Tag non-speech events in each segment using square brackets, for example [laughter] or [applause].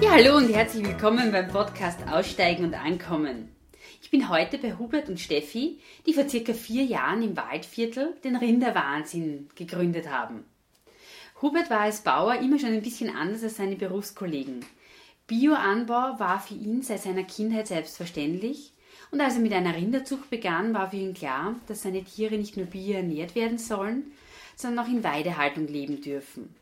Ja, hallo und herzlich willkommen beim Podcast Aussteigen und Ankommen. Ich bin heute bei Hubert und Steffi, die vor circa vier Jahren im Waldviertel den Rinderwahnsinn gegründet haben. Hubert war als Bauer immer schon ein bisschen anders als seine Berufskollegen. Bioanbau war für ihn seit seiner Kindheit selbstverständlich und als er mit einer Rinderzucht begann, war für ihn klar, dass seine Tiere nicht nur bio ernährt werden sollen, sondern auch in Weidehaltung leben dürfen.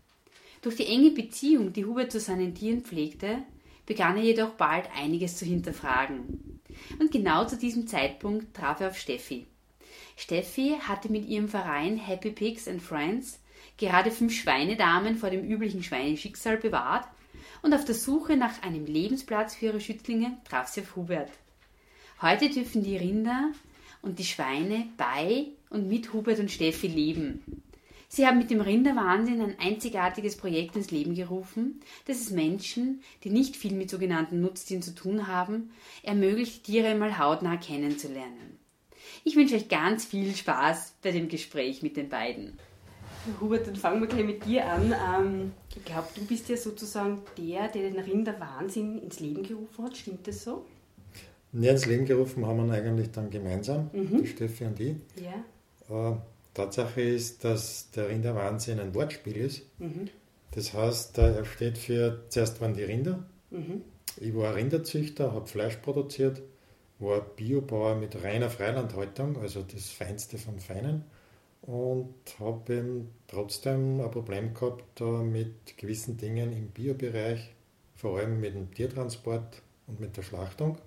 Durch die enge Beziehung, die Hubert zu seinen Tieren pflegte, begann er jedoch bald einiges zu hinterfragen. Und genau zu diesem Zeitpunkt traf er auf Steffi. Steffi hatte mit ihrem Verein Happy Pigs and Friends gerade fünf Schweinedamen vor dem üblichen Schweineschicksal bewahrt und auf der Suche nach einem Lebensplatz für ihre Schützlinge traf sie auf Hubert. Heute dürfen die Rinder und die Schweine bei und mit Hubert und Steffi leben. Sie haben mit dem Rinderwahnsinn ein einzigartiges Projekt ins Leben gerufen, das es Menschen, die nicht viel mit sogenannten Nutztieren zu tun haben, ermöglicht, Tiere einmal hautnah kennenzulernen. Ich wünsche euch ganz viel Spaß bei dem Gespräch mit den beiden. Hubert, dann fangen wir gleich mit dir an. Ähm, ich glaube, du bist ja sozusagen der, der den Rinderwahnsinn ins Leben gerufen hat. Stimmt das so? Ja, ins Leben gerufen haben wir eigentlich dann gemeinsam, Mhm. die Steffi und ich. Ja. Äh, Tatsache ist, dass der Rinderwahnsinn ein Wortspiel ist. Mhm. Das heißt, er steht für, zuerst waren die Rinder. Mhm. Ich war Rinderzüchter, habe Fleisch produziert, war Biobauer mit reiner Freilandhaltung, also das Feinste vom Feinen. Und habe eben trotzdem ein Problem gehabt mit gewissen Dingen im Biobereich, vor allem mit dem Tiertransport und mit der Schlachtung.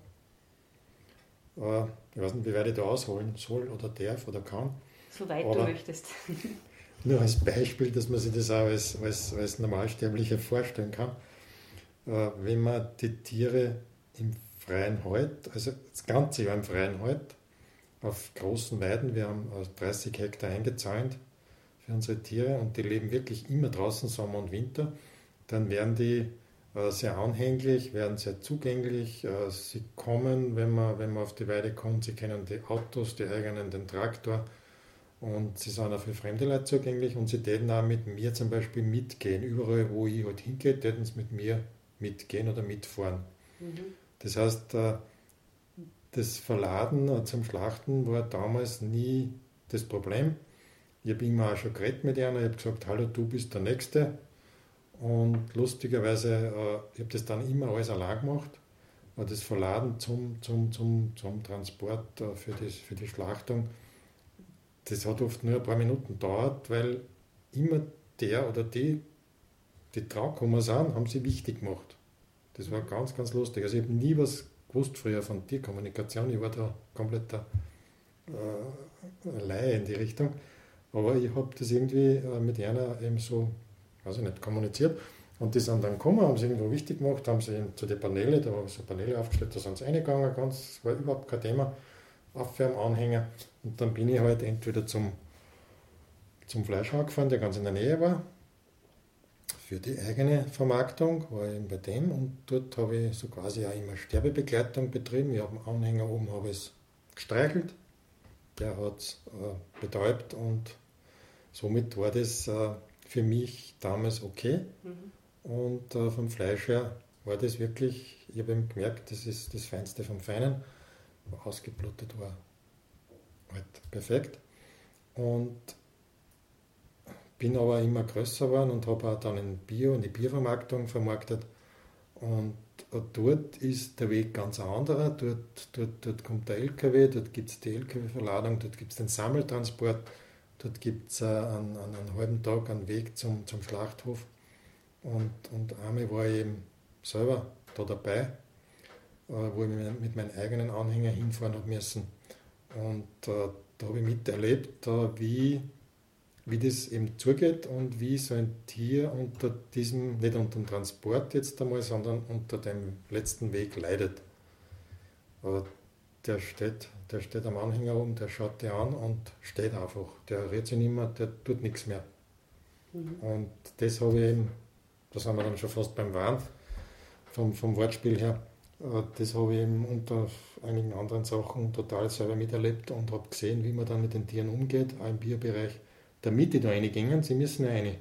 Äh, Ich weiß nicht, wie weit ich da ausholen soll oder darf oder kann. Soweit du möchtest. [laughs] Nur als Beispiel, dass man sich das auch als, als, als Normalsterblicher vorstellen kann. Äh, wenn man die Tiere im Freien hält, also das ganze Jahr im Freien hält, auf großen Weiden, wir haben äh, 30 Hektar eingezäunt für unsere Tiere und die leben wirklich immer draußen, Sommer und Winter, dann werden die äh, sehr anhänglich, werden sehr zugänglich. Äh, sie kommen, wenn man, wenn man auf die Weide kommt, sie kennen die Autos, die eigenen, den Traktor. Und sie sind auch für fremde Leute zugänglich und sie täten auch mit mir zum Beispiel mitgehen. Überall, wo ich halt hingehe, täten sie mit mir mitgehen oder mitfahren. Mhm. Das heißt, äh, das Verladen äh, zum Schlachten war damals nie das Problem. Ich habe immer auch schon geredet mit einer, ich habe gesagt, hallo, du bist der Nächste. Und lustigerweise, äh, ich habe das dann immer alles allein gemacht. Das Verladen zum, zum, zum, zum Transport für, das, für die Schlachtung, das hat oft nur ein paar Minuten gedauert, weil immer der oder die, die draufgekommen sind, haben sie wichtig gemacht. Das war ganz, ganz lustig. Also ich habe nie was gewusst früher von Tierkommunikation. Ich war da komplett der äh, Laie in die Richtung. Aber ich habe das irgendwie äh, mit einer eben so, weiß ich nicht, kommuniziert. Und die sind dann gekommen, haben sie irgendwo wichtig gemacht, haben sie zu den Paneele, da habe ich so Paneele aufgestellt, da sind sie reingegangen, ganz, war überhaupt kein Thema, Aufwärmanhänger. Und dann bin ich halt entweder zum, zum Fleischhauer gefahren, der ganz in der Nähe war, für die eigene Vermarktung, war ich bei dem und dort habe ich so quasi auch immer Sterbebegleitung betrieben. Ich habe einen Anhänger oben habe ich es gestreichelt, der hat es äh, betäubt und somit war das äh, für mich damals okay. Mhm. Und äh, vom Fleisch her war das wirklich, ich habe eben gemerkt, das ist das Feinste vom Feinen. Ausgeblutet war halt perfekt. Und bin aber immer größer geworden und habe auch dann in Bio, in die Biervermarktung vermarktet. Und dort ist der Weg ganz anderer. Dort, dort, dort kommt der LKW, dort gibt es die LKW-Verladung, dort gibt es den Sammeltransport, dort gibt es äh, einen, einen, einen halben Tag einen Weg zum, zum Schlachthof. Und, und einmal war ich eben selber da dabei, äh, wo ich mit meinem eigenen Anhänger hinfahren habe müssen. Und äh, da habe ich miterlebt, äh, wie, wie das eben zugeht und wie so ein Tier unter diesem, nicht unter dem Transport jetzt einmal, sondern unter dem letzten Weg leidet. Äh, der steht, der steht am Anhänger oben, der schaut dir an und steht einfach. Der rührt sich nicht mehr, der tut nichts mehr. Mhm. Und das habe ich eben, da sind wir dann schon fast beim Wahn, vom, vom Wortspiel her, das habe ich eben unter einigen anderen Sachen total selber miterlebt und habe gesehen, wie man dann mit den Tieren umgeht, auch im Bierbereich. Damit die da reingingen, sie müssen ja rein.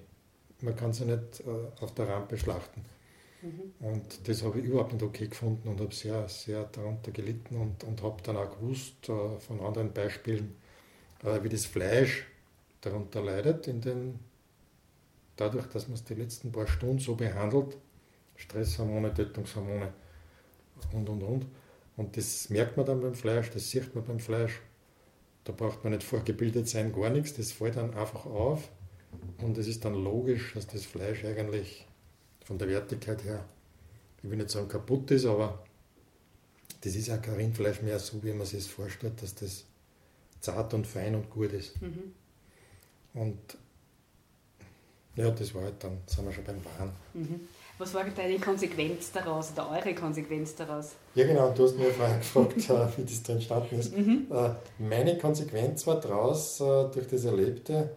Man kann sie nicht äh, auf der Rampe schlachten. Mhm. Und das habe ich überhaupt nicht okay gefunden und habe sehr, sehr darunter gelitten und, und habe dann auch gewusst äh, von anderen Beispielen, äh, wie das Fleisch darunter leidet, in den, dadurch, dass man es die letzten paar Stunden so behandelt, Stresshormone, Tötungshormone und und und. Und das merkt man dann beim Fleisch, das sieht man beim Fleisch. Da braucht man nicht vorgebildet sein, gar nichts, das fällt dann einfach auf. Und es ist dann logisch, dass das Fleisch eigentlich von der Wertigkeit her, ich will nicht sagen kaputt ist, aber das ist auch kein Rindfleisch mehr so, wie man sich das vorstellt, dass das zart und fein und gut ist. Mhm. Und ja, das war halt dann, sind wir schon beim Wahn. Mhm. Was war deine Konsequenz daraus oder eure Konsequenz daraus? Ja, genau, du hast mir vorher [laughs] gefragt, äh, wie das da entstanden ist. Mhm. Äh, meine Konsequenz war daraus, äh, durch das Erlebte,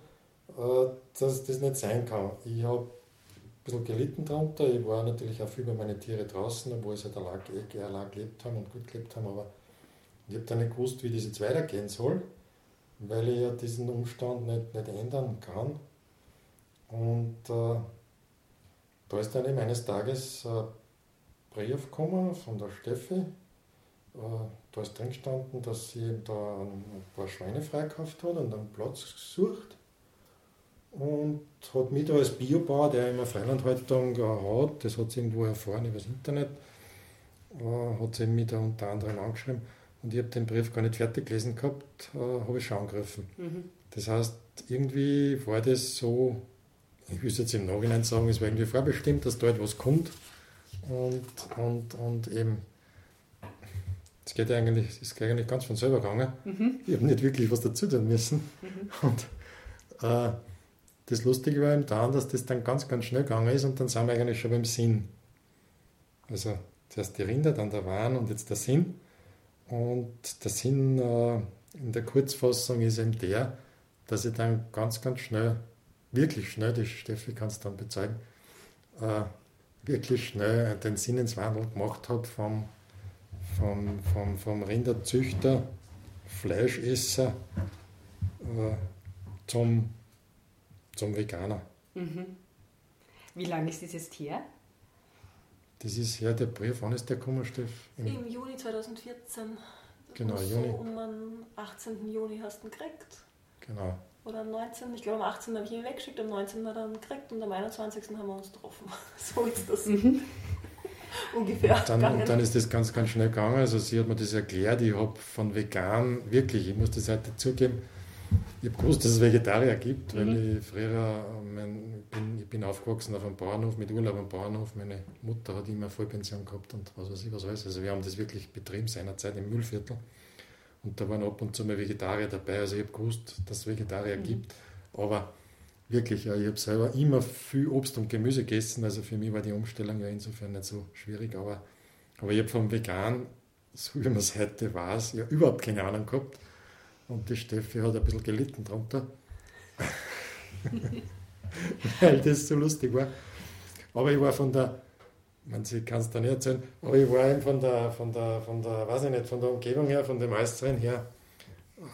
dass das nicht sein kann. Ich habe ein bisschen gelitten darunter. Ich war natürlich auch viel bei meinen Tieren draußen, obwohl sie halt allein, eh allein gelebt haben und gut gelebt haben. Aber ich habe dann nicht gewusst, wie das jetzt weitergehen soll, weil ich ja diesen Umstand nicht, nicht ändern kann. Und äh, da ist dann eben eines Tages ein Brief gekommen von der Steffi. Äh, da ist drin gestanden, dass sie da ein paar Schweine freikauft hat und einen Platz gesucht. Und hat mich da als Biobauer, der immer Freilandhaltung hat, das hat sie irgendwo erfahren über das Internet, äh, hat sie mich da unter anderem angeschrieben. Und ich habe den Brief gar nicht fertig gelesen gehabt, äh, habe ich schon angegriffen. Mhm. Das heißt, irgendwie war das so ich will jetzt im Nachhinein sagen, es war irgendwie vorbestimmt, dass da etwas kommt. Und, und, und eben, es geht eigentlich, es ist eigentlich ganz von selber gegangen. Mhm. Ich habe nicht wirklich was dazu tun müssen. Mhm. Und äh, das Lustige war eben daran, dass das dann ganz, ganz schnell gegangen ist und dann sind wir eigentlich schon beim Sinn. Also zuerst die Rinder, dann der Wahn und jetzt der Sinn. Und der Sinn äh, in der Kurzfassung ist eben der, dass ich dann ganz, ganz schnell wirklich schnell, die Steffi kann es dann bezeugen, äh, wirklich schnell den Sinneswandel gemacht habe vom, vom, vom, vom Rinderzüchter, Fleischesser äh, zum, zum Veganer. Mhm. Wie lange ist das jetzt her? Das ist her, der Brief, wann ist der gekommen, Steff? Im, Im Juni 2014. Genau, Juni. So um den 18. Juni hast du ihn gekriegt. Genau. Oder am 19. Ich glaube, am 18. habe ich ihn weggeschickt, am 19. hat er ihn gekriegt und am 21. haben wir uns getroffen. [laughs] so ist das. Mhm. [laughs] Ungefähr. Und dann, und dann ist das ganz, ganz schnell gegangen. Also, sie hat mir das erklärt. Ich habe von vegan, wirklich, ich muss das halt dazugeben, ich habe gewusst, dass es Vegetarier gibt, weil mhm. ich früher, mein, bin, ich bin aufgewachsen auf einem Bauernhof, mit Urlaub am Bauernhof. Meine Mutter hat immer Vollpension gehabt und was weiß ich, was weiß. Also wir haben das wirklich betrieben seinerzeit im Müllviertel. Und da waren ab und zu mal Vegetarier dabei. Also ich habe gewusst, dass es Vegetarier mhm. gibt. Aber wirklich, ich habe selber immer viel Obst und Gemüse gegessen. Also für mich war die Umstellung ja insofern nicht so schwierig. Aber, aber ich habe vom Vegan, so wie man es heute weiß, ja überhaupt keine Ahnung gehabt. Und die Steffi hat ein bisschen gelitten darunter. [laughs] [laughs] Weil das so lustig war. Aber ich war von der man sie kann es da nicht erzählen, aber ich war eben von der, von der, von der, weiß ich nicht, von der Umgebung her, von dem Äußeren her,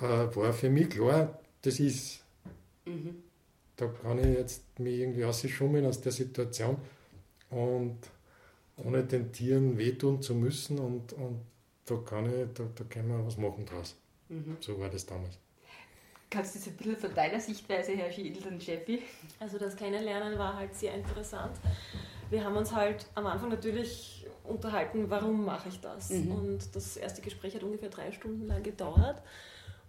äh, war für mich klar, das ist. Mhm. Da kann ich jetzt mich irgendwie rausschummeln aus der Situation und ohne den Tieren wehtun zu müssen und, und da kann ich, da, da können wir was machen draus. Mhm. So war das damals. Kannst du das ein bisschen von deiner Sichtweise her schildern, Steffi? Also das Kennenlernen war halt sehr interessant wir haben uns halt am Anfang natürlich unterhalten, warum mache ich das? Mhm. Und das erste Gespräch hat ungefähr drei Stunden lang gedauert.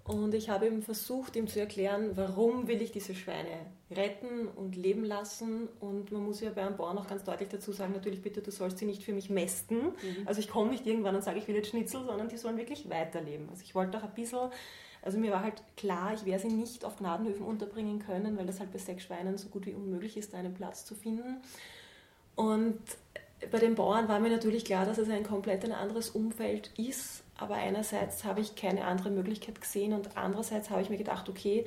Und ich habe ihm versucht, ihm zu erklären, warum will ich diese Schweine retten und leben lassen. Und man muss ja bei einem Bauern auch ganz deutlich dazu sagen, natürlich bitte, du sollst sie nicht für mich mästen. Mhm. Also ich komme nicht irgendwann und sage, ich will jetzt Schnitzel, sondern die sollen wirklich weiterleben. Also ich wollte auch ein bisschen, also mir war halt klar, ich werde sie nicht auf Gnadenhöfen unterbringen können, weil das halt bei sechs Schweinen so gut wie unmöglich ist, einen Platz zu finden. Und bei den Bauern war mir natürlich klar, dass es ein komplett ein anderes Umfeld ist. Aber einerseits habe ich keine andere Möglichkeit gesehen und andererseits habe ich mir gedacht, okay,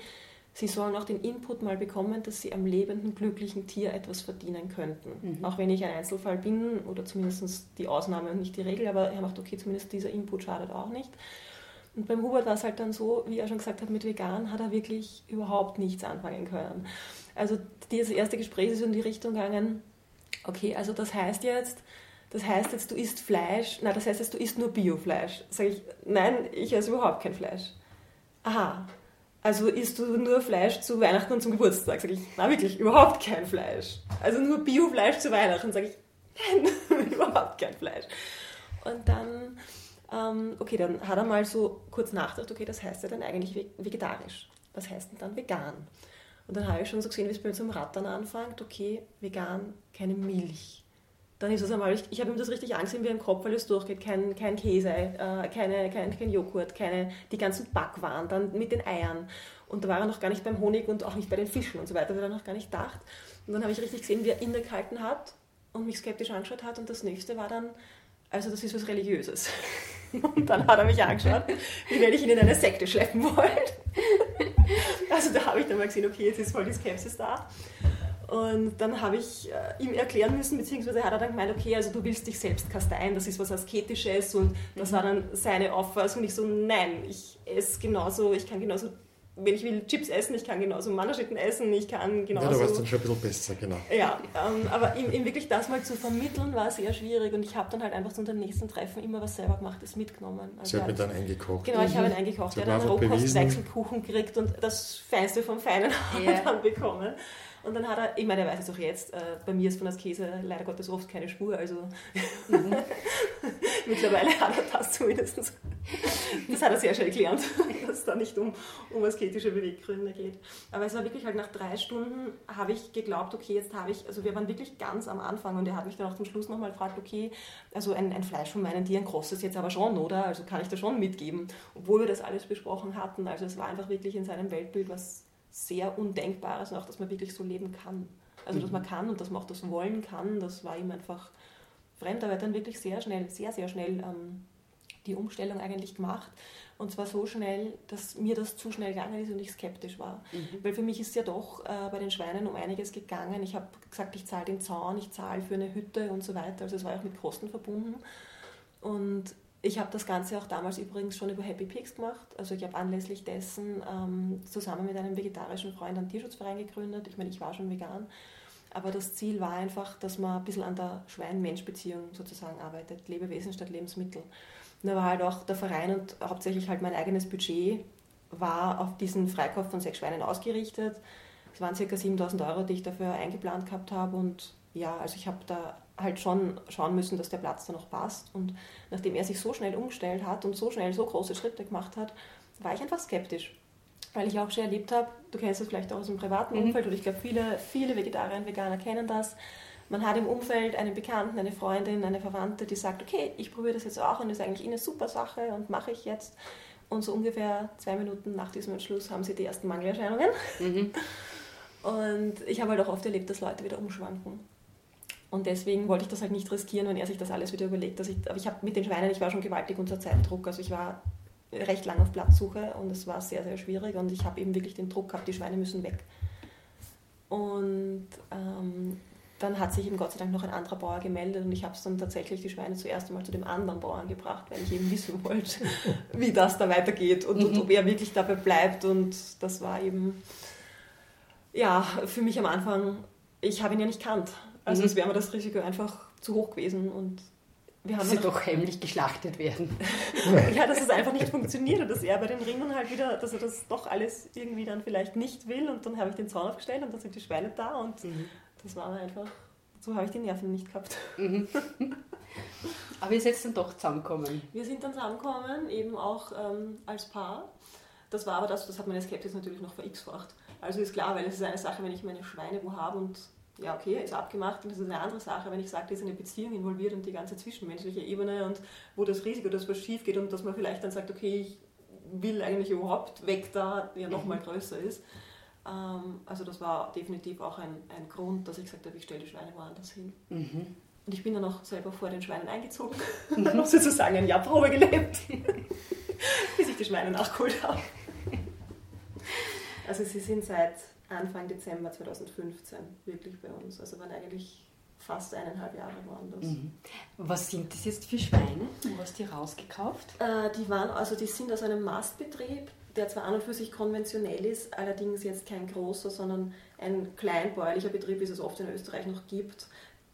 sie sollen auch den Input mal bekommen, dass sie am lebenden, glücklichen Tier etwas verdienen könnten. Mhm. Auch wenn ich ein Einzelfall bin oder zumindest die Ausnahme und nicht die Regel, aber er macht, okay, zumindest dieser Input schadet auch nicht. Und beim Hubert war es halt dann so, wie er schon gesagt hat, mit vegan hat er wirklich überhaupt nichts anfangen können. Also das erste Gespräch ist in die Richtung gegangen, okay, also das heißt jetzt, das heißt jetzt, du isst Fleisch, nein, das heißt jetzt, du isst nur Biofleisch. Sag ich, nein, ich esse überhaupt kein Fleisch. Aha, also isst du nur Fleisch zu Weihnachten und zum Geburtstag? Sag ich, na wirklich, überhaupt kein Fleisch. Also nur Biofleisch zu Weihnachten? Sag ich, nein, [laughs] überhaupt kein Fleisch. Und dann, ähm, okay, dann hat er mal so kurz nachgedacht, okay, das heißt ja dann eigentlich vegetarisch. Was heißt denn dann vegan? Und dann habe ich schon so gesehen, wie es bei mir zum Rattern anfängt, okay, vegan, keine Milch. Dann ist es einmal, ich, ich habe ihm das richtig angesehen wie im Kopf, weil es durchgeht, kein, kein Käse, äh, keine, kein, kein Joghurt, keine, die ganzen Backwaren, dann mit den Eiern. Und da war er noch gar nicht beim Honig und auch nicht bei den Fischen und so weiter, weil er noch gar nicht gedacht. Und dann habe ich richtig gesehen, wie er innegehalten hat und mich skeptisch angeschaut hat. Und das nächste war dann, also das ist was Religiöses. [laughs] Und dann hat er mich angeschaut, wie wenn ich ihn in eine Sekte schleppen wollte. Also da habe ich dann mal gesehen, okay, jetzt ist voll die Skepsis da. Und dann habe ich äh, ihm erklären müssen, beziehungsweise hat er dann gemeint, okay, also du willst dich selbst kasteien, das ist was Asketisches und das mhm. war dann seine Auffassung. Und ich so, nein, ich esse genauso, ich kann genauso wenn ich will Chips essen, ich kann genauso Mannerschitten essen, ich kann genauso... Ja, da war es dann schon ein bisschen besser, genau. Ja, ähm, aber ihm, ihm, wirklich das mal zu vermitteln, war sehr schwierig und ich habe dann halt einfach zu unserem nächsten Treffen immer was selber gemachtes mitgenommen. Also Sie hat mir dann eingekocht. Genau, ich habe ihn eingekocht. Er hat einen Rohkostwechselkuchen gekriegt und das Feinste vom Feinen [laughs] ja. dann bekommen. Und dann hat er, ich meine, er weiß es auch jetzt, äh, bei mir ist von der Käse leider Gottes oft keine Spur, also mhm. [laughs] mittlerweile hat er das zumindest. Das hat er sehr schnell gelernt, [laughs] dass es da nicht um, um asketische Beweggründe geht. Aber es war wirklich halt nach drei Stunden, habe ich geglaubt, okay, jetzt habe ich, also wir waren wirklich ganz am Anfang und er hat mich dann auch zum Schluss nochmal gefragt, okay, also ein, ein Fleisch von meinen Tieren kostet es jetzt aber schon, oder? Also kann ich das schon mitgeben, obwohl wir das alles besprochen hatten. Also es war einfach wirklich in seinem Weltbild was sehr Undenkbares und auch, dass man wirklich so leben kann. Also, dass mhm. man kann und dass man auch das wollen kann, das war ihm einfach fremd. Aber er hat dann wirklich sehr schnell, sehr, sehr schnell ähm, die Umstellung eigentlich gemacht. Und zwar so schnell, dass mir das zu schnell gegangen ist und ich skeptisch war. Mhm. Weil für mich ist ja doch äh, bei den Schweinen um einiges gegangen. Ich habe gesagt, ich zahle den Zaun, ich zahle für eine Hütte und so weiter. Also es war auch mit Kosten verbunden. Und ich habe das Ganze auch damals übrigens schon über Happy Pigs gemacht. Also ich habe anlässlich dessen ähm, zusammen mit einem vegetarischen Freund einen Tierschutzverein gegründet. Ich meine, ich war schon vegan. Aber das Ziel war einfach, dass man ein bisschen an der Schwein-Mensch-Beziehung sozusagen arbeitet. Lebewesen statt Lebensmittel. Und da war halt auch der Verein und hauptsächlich halt mein eigenes Budget war auf diesen Freikauf von sechs Schweinen ausgerichtet. Es waren ca. 7000 Euro, die ich dafür eingeplant gehabt habe. Und ja, also ich habe da halt schon schauen müssen, dass der Platz da noch passt. Und nachdem er sich so schnell umgestellt hat und so schnell so große Schritte gemacht hat, war ich einfach skeptisch. Weil ich auch schon erlebt habe, du kennst das vielleicht auch aus dem privaten mhm. Umfeld, und ich glaube, viele, viele Vegetarier und Veganer kennen das. Man hat im Umfeld einen Bekannten, eine Freundin, eine Verwandte, die sagt, okay, ich probiere das jetzt auch und das ist eigentlich eine super Sache und mache ich jetzt. Und so ungefähr zwei Minuten nach diesem Entschluss haben sie die ersten Mangelerscheinungen. Mhm. [laughs] Und ich habe halt auch oft erlebt, dass Leute wieder umschwanken. Und deswegen wollte ich das halt nicht riskieren, wenn er sich das alles wieder überlegt. Dass ich, aber ich habe mit den Schweinen, ich war schon gewaltig unter Zeitdruck. Also ich war recht lang auf Platzsuche und es war sehr, sehr schwierig. Und ich habe eben wirklich den Druck gehabt, die Schweine müssen weg. Und ähm, dann hat sich eben Gott sei Dank noch ein anderer Bauer gemeldet und ich habe es dann tatsächlich die Schweine zuerst einmal zu dem anderen Bauern gebracht, weil ich eben wissen wollte, [laughs] wie das da weitergeht und, mhm. und ob er wirklich dabei bleibt. Und das war eben, ja, für mich am Anfang, ich habe ihn ja nicht kannt. Also mhm. es wäre mir das Risiko einfach zu hoch gewesen und wir haben sie doch heimlich geschlachtet werden. [laughs] ja, dass es einfach nicht funktioniert und dass er bei den Ringen halt wieder, dass er das doch alles irgendwie dann vielleicht nicht will und dann habe ich den Zaun aufgestellt und dann sind die Schweine da und mhm. das war einfach, so habe ich die Nerven nicht gehabt. Mhm. [laughs] Aber ihr seid dann doch zusammengekommen? Wir sind dann zusammengekommen, eben auch ähm, als Paar. Das war aber das, das hat meine Skepsis natürlich noch verX-facht. Also ist klar, weil es ist eine Sache, wenn ich meine Schweine wo habe und ja, okay, ist abgemacht und das ist eine andere Sache, wenn ich sage, da ist eine Beziehung involviert und die ganze zwischenmenschliche Ebene und wo das Risiko, dass was schief geht und dass man vielleicht dann sagt, okay, ich will eigentlich überhaupt weg da, ja nochmal mhm. größer ist. Ähm, also das war definitiv auch ein, ein Grund, dass ich gesagt habe, ich stelle die Schweine woanders hin. Mhm. Und ich bin dann auch selber vor den Schweinen eingezogen und [laughs] dann noch sozusagen ein Jahr Probe gelebt, [laughs] bis ich die Schweine nachgeholt habe. Also sie sind seit Anfang Dezember 2015 wirklich bei uns. Also waren eigentlich fast eineinhalb Jahre woanders. Mhm. Was sind das jetzt für Schweine? Wo hast du die rausgekauft? Äh, die, waren, also die sind aus einem Mastbetrieb, der zwar an und für sich konventionell ist, allerdings jetzt kein großer, sondern ein kleinbäuerlicher Betrieb, wie es es oft in Österreich noch gibt.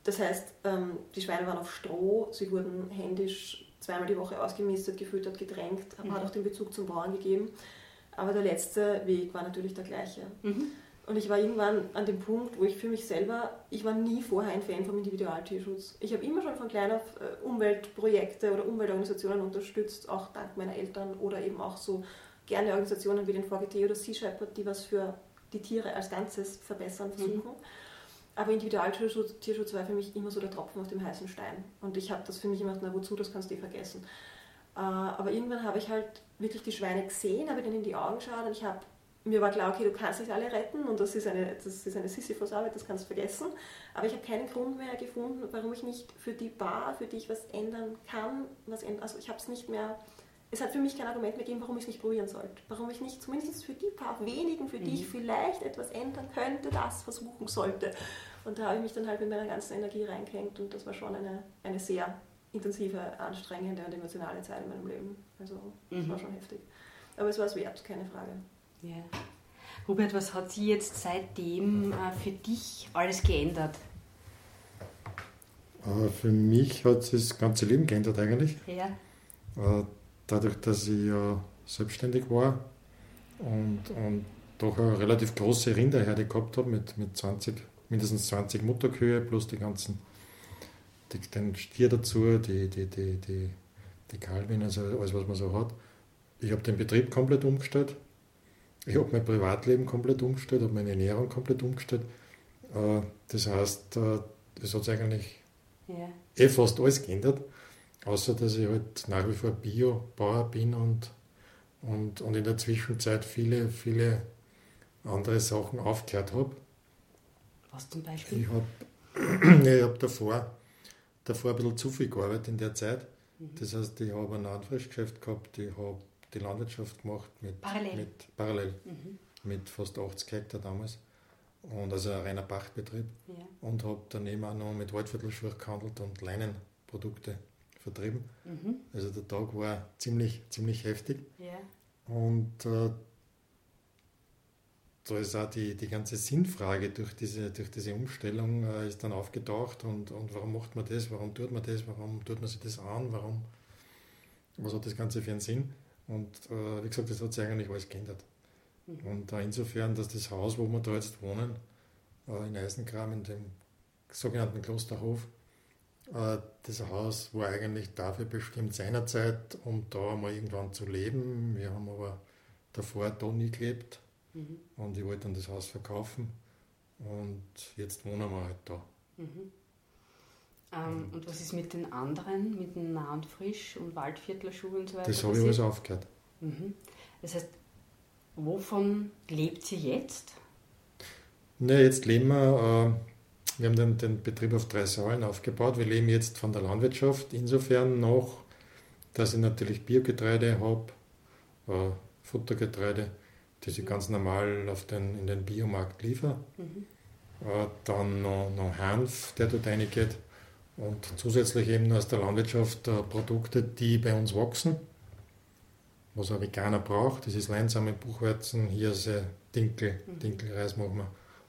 Das heißt, ähm, die Schweine waren auf Stroh, sie wurden händisch zweimal die Woche ausgemistet, gefüttert, getränkt, mhm. hat auch den Bezug zum Bauern gegeben. Aber der letzte Weg war natürlich der gleiche. Mhm. Und ich war irgendwann an dem Punkt, wo ich für mich selber, ich war nie vorher ein Fan vom Individualtierschutz. Ich habe immer schon von klein auf äh, Umweltprojekte oder Umweltorganisationen unterstützt, auch dank meiner Eltern oder eben auch so gerne Organisationen wie den VGT oder Sea Shepherd, die was für die Tiere als Ganzes verbessern versuchen. Mhm. Aber Individualtierschutz Tierschutz war für mich immer so der Tropfen auf dem heißen Stein. Und ich habe das für mich immer gedacht, na wozu, das kannst du eh vergessen. Äh, aber irgendwann habe ich halt wirklich die Schweine gesehen, habe ihnen in die Augen geschaut und ich habe mir war klar, okay, du kannst nicht alle retten und das ist eine, das ist eine Sisyphus-Arbeit, das kannst du vergessen. Aber ich habe keinen Grund mehr gefunden, warum ich nicht für die Bar, für die ich was ändern kann, was ändern, also ich habe es nicht mehr, es hat für mich kein Argument mehr gegeben, warum ich es nicht probieren sollte. Warum ich nicht zumindest für die paar wenigen, für die mhm. ich vielleicht etwas ändern könnte, das versuchen sollte. Und da habe ich mich dann halt mit meiner ganzen Energie reingehängt und das war schon eine, eine sehr intensive, anstrengende und emotionale Zeit in meinem Leben. Also das mhm. war schon heftig. Aber es war es wert, keine Frage. Ja. Hubert, was hat sich jetzt seitdem äh, für dich alles geändert? Äh, für mich hat sich das ganze Leben geändert eigentlich. Ja. Äh, dadurch, dass ich ja selbstständig war und, und doch eine relativ große Rinderherde gehabt habe mit, mit 20, mindestens 20 Mutterkühe plus die ganzen, die, den Stier dazu, die, die, die, die, die Kalbin, also alles, was man so hat. Ich habe den Betrieb komplett umgestellt ich habe mein Privatleben komplett umgestellt, habe meine Ernährung komplett umgestellt. Äh, das heißt, äh, das hat sich eigentlich ja. eh fast alles geändert, außer dass ich halt nach wie vor Biobauer bin und, und, und in der Zwischenzeit viele, viele andere Sachen aufgehört habe. Was zum Beispiel? Ich habe [clears throat] hab davor, davor ein bisschen zu viel gearbeitet in der Zeit. Mhm. Das heißt, ich habe ein Anfrischgeschäft gehabt, ich habe die Landwirtschaft gemacht mit parallel, mit, parallel, mhm. mit fast 80 Hektar damals. Und also ein reiner Pachtbetrieb. Ja. Und habe daneben auch noch mit Waldviertelschuhe gehandelt und Leinenprodukte vertrieben. Mhm. Also der Tag war ziemlich, ziemlich heftig. Ja. Und äh, da ist auch die, die ganze Sinnfrage durch diese, durch diese Umstellung äh, ist dann aufgetaucht und, und warum macht man das, warum tut man das, warum tut man sich das an, warum, was hat das Ganze für einen Sinn? Und äh, wie gesagt, das hat sich eigentlich alles geändert. Mhm. Und äh, insofern, dass das Haus, wo wir da jetzt wohnen, äh, in Eisenkram, in dem sogenannten Klosterhof, äh, das Haus war eigentlich dafür bestimmt seinerzeit, um da mal irgendwann zu leben. Wir haben aber davor da nie gelebt mhm. und ich wollte dann das Haus verkaufen und jetzt wohnen wir halt da. Mhm. Ähm, und was ist mit den anderen, mit dem Nah und Frisch und Waldviertlerschuhe und so weiter? Das habe ich alles aufgehört. Mhm. Das heißt, wovon lebt ihr jetzt? Na, jetzt leben wir, äh, wir haben den, den, Betrieb auf drei Säulen aufgebaut. Wir leben jetzt von der Landwirtschaft, insofern noch, dass ich natürlich Biogetreide habe, äh, Futtergetreide, das ich ganz normal auf den, in den Biomarkt liefere. Mhm. Äh, dann noch, noch Hanf, der dort reingeht und zusätzlich eben aus der Landwirtschaft äh, Produkte, die bei uns wachsen, was ein Veganer braucht. Das ist Leinsamen, Buchweizen, Hirse, Dinkel, mhm. Dinkelreis machen wir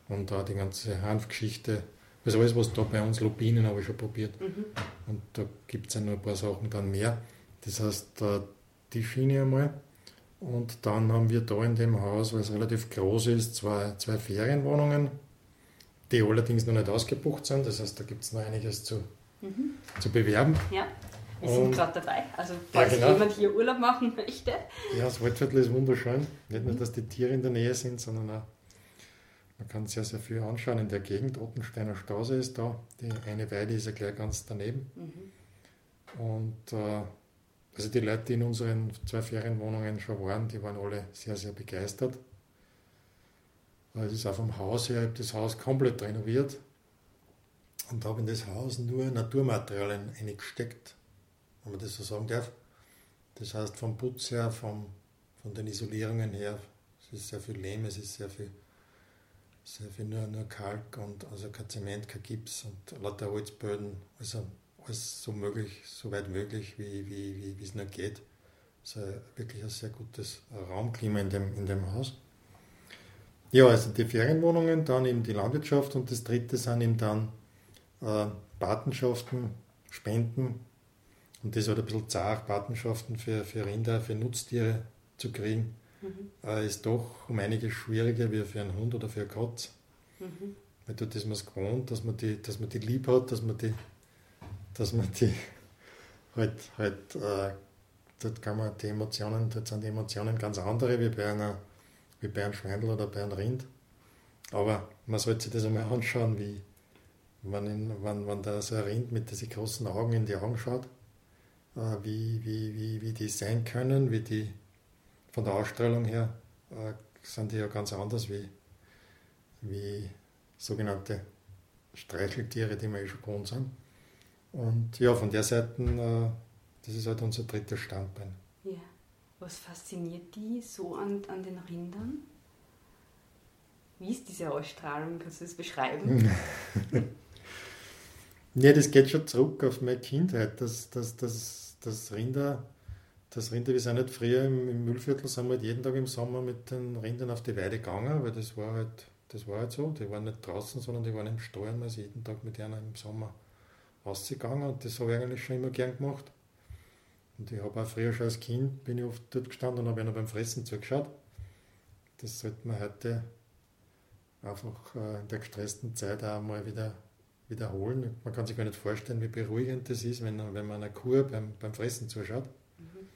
und da die ganze Hanfgeschichte. Also alles, was da bei uns, Lupinen habe ich schon probiert. Mhm. Und da gibt es ja noch ein paar Sachen dann mehr. Das heißt, äh, die Schiene einmal. Und dann haben wir da in dem Haus, weil es relativ groß ist, zwei, zwei Ferienwohnungen, die allerdings noch nicht ausgebucht sind. Das heißt, da gibt es noch einiges zu mhm. zu bewerben. Ja. Wir sind gerade dabei. Also, falls ja, genau. jemand hier Urlaub machen möchte. Ja, das Waldviertel ist wunderschön. Nicht nur, dass die Tiere in der Nähe sind, sondern auch, man kann sehr, sehr viel anschauen in der Gegend. Ottensteiner Stausee ist da. Die eine Weide ist ja gleich ganz daneben. Mhm. Und äh, also die Leute, die in unseren zwei Ferienwohnungen schon waren, die waren alle sehr, sehr begeistert. Es ist auch vom Haus her, ich habe das Haus komplett renoviert und habe in das Haus nur Naturmaterialien eingesteckt, wenn man das so sagen darf. Das heißt vom Putz her, vom, von den Isolierungen her, es ist sehr viel Lehm, es ist sehr viel, sehr viel nur, nur Kalk und also kein Zement, kein Gips und lauter Holzböden, also alles so möglich, so weit möglich, wie, wie, wie, es nur geht. Also wirklich ein sehr gutes Raumklima in dem, in dem Haus. Ja, also die Ferienwohnungen, dann eben die Landwirtschaft und das dritte sind eben dann äh, Patenschaften, Spenden und das hat ein bisschen zart, Patenschaften für, für Rinder, für Nutztiere zu kriegen, mhm. äh, ist doch um einiges schwieriger wie für einen Hund oder für eine Katze. Mhm. Weil dort ist man es gewohnt, dass man, die, dass man die lieb hat, dass man die, dass man die [laughs] halt, halt äh, dort kann man die Emotionen, dort sind die Emotionen ganz andere wie bei einer wie bei einem Schweindel oder bei einem Rind. Aber man sollte sich das einmal anschauen, wie wenn, in, wenn, wenn da so ein Rind mit diesen großen Augen in die Augen schaut, äh, wie, wie, wie, wie die sein können, wie die von der Ausstrahlung her äh, sind die ja ganz anders wie, wie sogenannte Streicheltiere, die wir eh schon gewohnt sind. Und ja, von der Seite, äh, das ist halt unser drittes Standbein. Ja. Was fasziniert die so an, an den Rindern? Wie ist diese Ausstrahlung? Kannst du das beschreiben? [laughs] ja, das geht schon zurück auf meine Kindheit. Das, das, das, das Rinder, das Rinder, wir sind nicht früher im, im Müllviertel, sind wir halt jeden Tag im Sommer mit den Rindern auf die Weide gegangen, weil das war halt, das war halt so. Die waren nicht draußen, sondern die waren im Stall und man ist jeden Tag mit einer im Sommer rausgegangen und das habe ich eigentlich schon immer gern gemacht. Und ich habe auch früher schon als Kind, bin ich oft dort gestanden und habe ihnen beim Fressen zugeschaut. Das sollte man heute einfach äh, in der gestressten Zeit auch mal wieder wiederholen. Man kann sich gar nicht vorstellen, wie beruhigend das ist, wenn, wenn man einer Kuh beim, beim Fressen zuschaut. Mhm.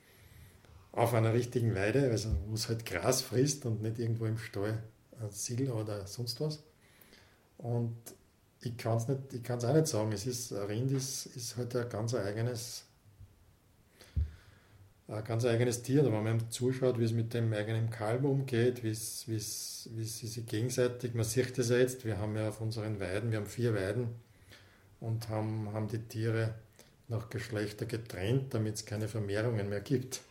Auf einer richtigen Weide, also wo es halt Gras frisst und nicht irgendwo im Stall ein Sill oder sonst was. Und ich kann es auch nicht sagen. Es ist, ein Rind ist, ist halt ein ganz eigenes, ein ganz eigenes Tier. wenn man zuschaut, wie es mit dem eigenen Kalb umgeht, wie es, sich gegenseitig, man sieht das ja jetzt, wir haben ja auf unseren Weiden, wir haben vier Weiden und haben, haben die Tiere nach Geschlechter getrennt, damit es keine Vermehrungen mehr gibt.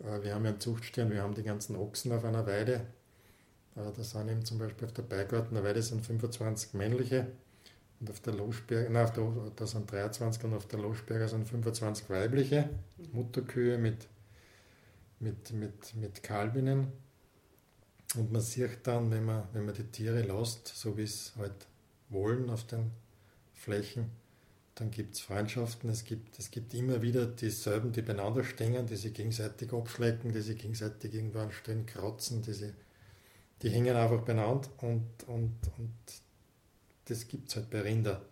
Äh, wir haben ja einen Zuchtstern, wir haben die ganzen Ochsen auf einer Weide. Äh, da sind eben zum Beispiel auf der Beigarten Weide sind 25 männliche und auf der Loschberger, nein, auf der, da sind 23 und auf der Loschberger sind 25 weibliche Mutterkühe mit, mit, mit, mit Kalbinnen. Und man sieht dann, wenn man, wenn man die Tiere lässt, so wie es halt wollen auf den Flächen, dann gibt es Freundschaften, es gibt, es gibt immer wieder dieselben, die beieinander stehen, die sich gegenseitig abschlecken, die sich gegenseitig irgendwo anstehen, kratzen, die, sie, die hängen einfach beieinander und, und, und das gibt es halt bei Rinder.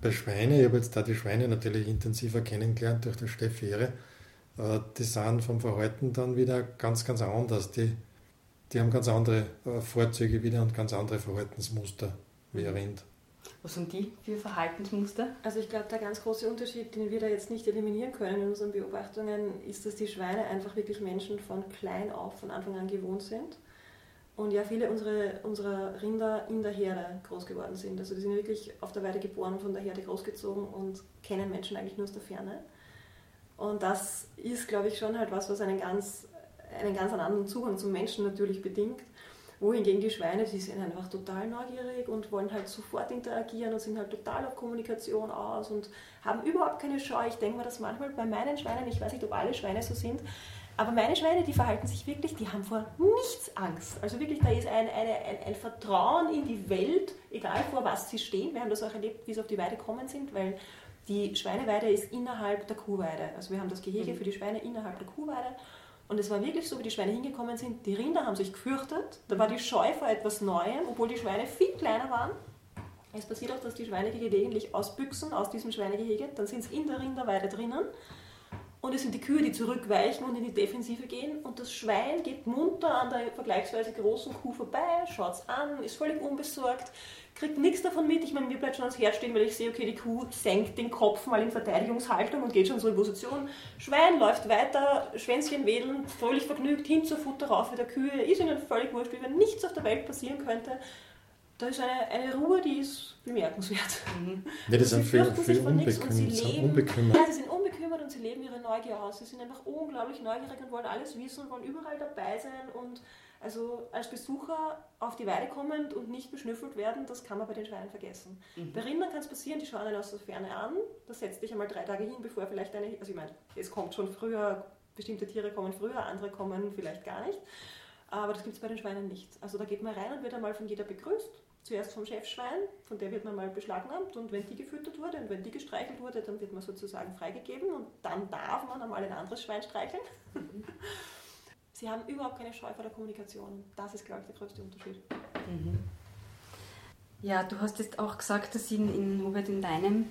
Bei Schweinen, ich habe jetzt da die Schweine natürlich intensiver kennengelernt durch das Steffi Ehre, äh, die sind vom Verhalten dann wieder ganz, ganz anders. Die, die haben ganz andere äh, Vorzüge wieder und ganz andere Verhaltensmuster wie ein Rind. Was sind die für Verhaltensmuster? Also ich glaube, der ganz große Unterschied, den wir da jetzt nicht eliminieren können in unseren Beobachtungen, ist, dass die Schweine einfach wirklich Menschen von klein auf, von Anfang an gewohnt sind und ja viele unserer, unserer Rinder in der Herde groß geworden sind. Also die sind wirklich auf der Weide geboren von der Herde großgezogen und kennen Menschen eigentlich nur aus der Ferne. Und das ist, glaube ich, schon halt was, was einen ganz, einen ganz anderen Zugang zum Menschen natürlich bedingt. Wohingegen die Schweine, die sind einfach total neugierig und wollen halt sofort interagieren und sind halt total auf Kommunikation aus und haben überhaupt keine Scheu. Ich denke mir das manchmal bei meinen Schweinen, ich weiß nicht, ob alle Schweine so sind, aber meine Schweine, die verhalten sich wirklich, die haben vor nichts Angst. Also wirklich, da ist ein, eine, ein, ein, Vertrauen in die Welt, egal vor was sie stehen. Wir haben das auch erlebt, wie sie auf die Weide gekommen sind, weil die Schweineweide ist innerhalb der Kuhweide. Also wir haben das Gehege mhm. für die Schweine innerhalb der Kuhweide. Und es war wirklich so, wie die Schweine hingekommen sind. Die Rinder haben sich gefürchtet. Da war die Scheu vor etwas Neuem, obwohl die Schweine viel kleiner waren. Es passiert auch, dass die Schweine gelegentlich ausbüchsen aus diesem Schweinegehege. Dann sind sie in der Rinderweide drinnen und es sind die Kühe, die zurückweichen und in die Defensive gehen. Und das Schwein geht munter an der vergleichsweise großen Kuh vorbei, schaut es an, ist völlig unbesorgt, kriegt nichts davon mit. Ich meine, mir bleibt schon ans Herz stehen, weil ich sehe, okay, die Kuh senkt den Kopf mal in Verteidigungshaltung und geht schon so in Position. Schwein läuft weiter, Schwänzchen wedeln, fröhlich vergnügt, hin zur Futter rauf der Kühe. Ist ihnen völlig wurscht, wie wenn nichts auf der Welt passieren könnte. Da ist eine, eine Ruhe, die ist bemerkenswert. Mhm. Ja, das sind viel, viel unbekümmert. Ja, sie sind unbekümmert und sie leben ihre Neugier aus. Sie sind einfach unglaublich neugierig und wollen alles wissen und wollen überall dabei sein. Und also als Besucher auf die Weide kommend und nicht beschnüffelt werden, das kann man bei den Schweinen vergessen. Mhm. Bei Rindern kann es passieren, die schauen einen aus der Ferne an. Da setzt dich einmal drei Tage hin, bevor vielleicht eine. Also ich meine, es kommt schon früher, bestimmte Tiere kommen früher, andere kommen vielleicht gar nicht. Aber das gibt es bei den Schweinen nicht. Also da geht man rein und wird einmal von jeder begrüßt. Zuerst vom Chefschwein, von der wird man mal beschlagnahmt und wenn die gefüttert wurde und wenn die gestreichelt wurde, dann wird man sozusagen freigegeben und dann darf man einmal ein anderes Schwein streicheln. [laughs] Sie haben überhaupt keine Scheu vor der Kommunikation. Das ist, glaube ich, der größte Unterschied. Mhm. Ja, du hast jetzt auch gesagt, dass in, in Hubert in deinem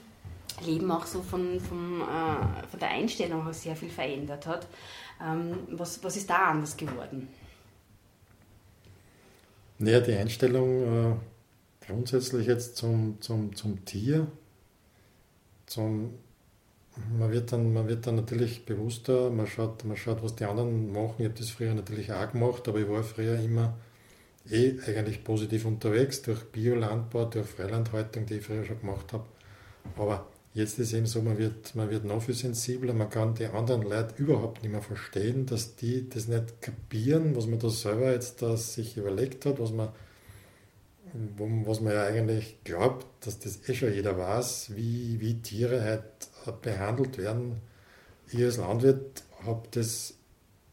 Leben auch so von, von, äh, von der Einstellung auch sehr viel verändert hat. Ähm, was, was ist da anders geworden? Naja, die Einstellung äh, grundsätzlich jetzt zum, zum, zum Tier, zum, man, wird dann, man wird dann natürlich bewusster, man schaut, man schaut, was die anderen machen. Ich habe das früher natürlich auch gemacht, aber ich war früher immer eh eigentlich positiv unterwegs durch Biolandbau, durch Freilandhaltung, die ich früher schon gemacht habe. Aber Jetzt ist eben so, man wird, man wird noch viel sensibler, man kann die anderen Leute überhaupt nicht mehr verstehen, dass die das nicht kapieren, was man da selber jetzt da sich überlegt hat, was man, was man ja eigentlich glaubt, dass das eh schon jeder weiß, wie, wie Tiere halt behandelt werden. Ich als Landwirt habe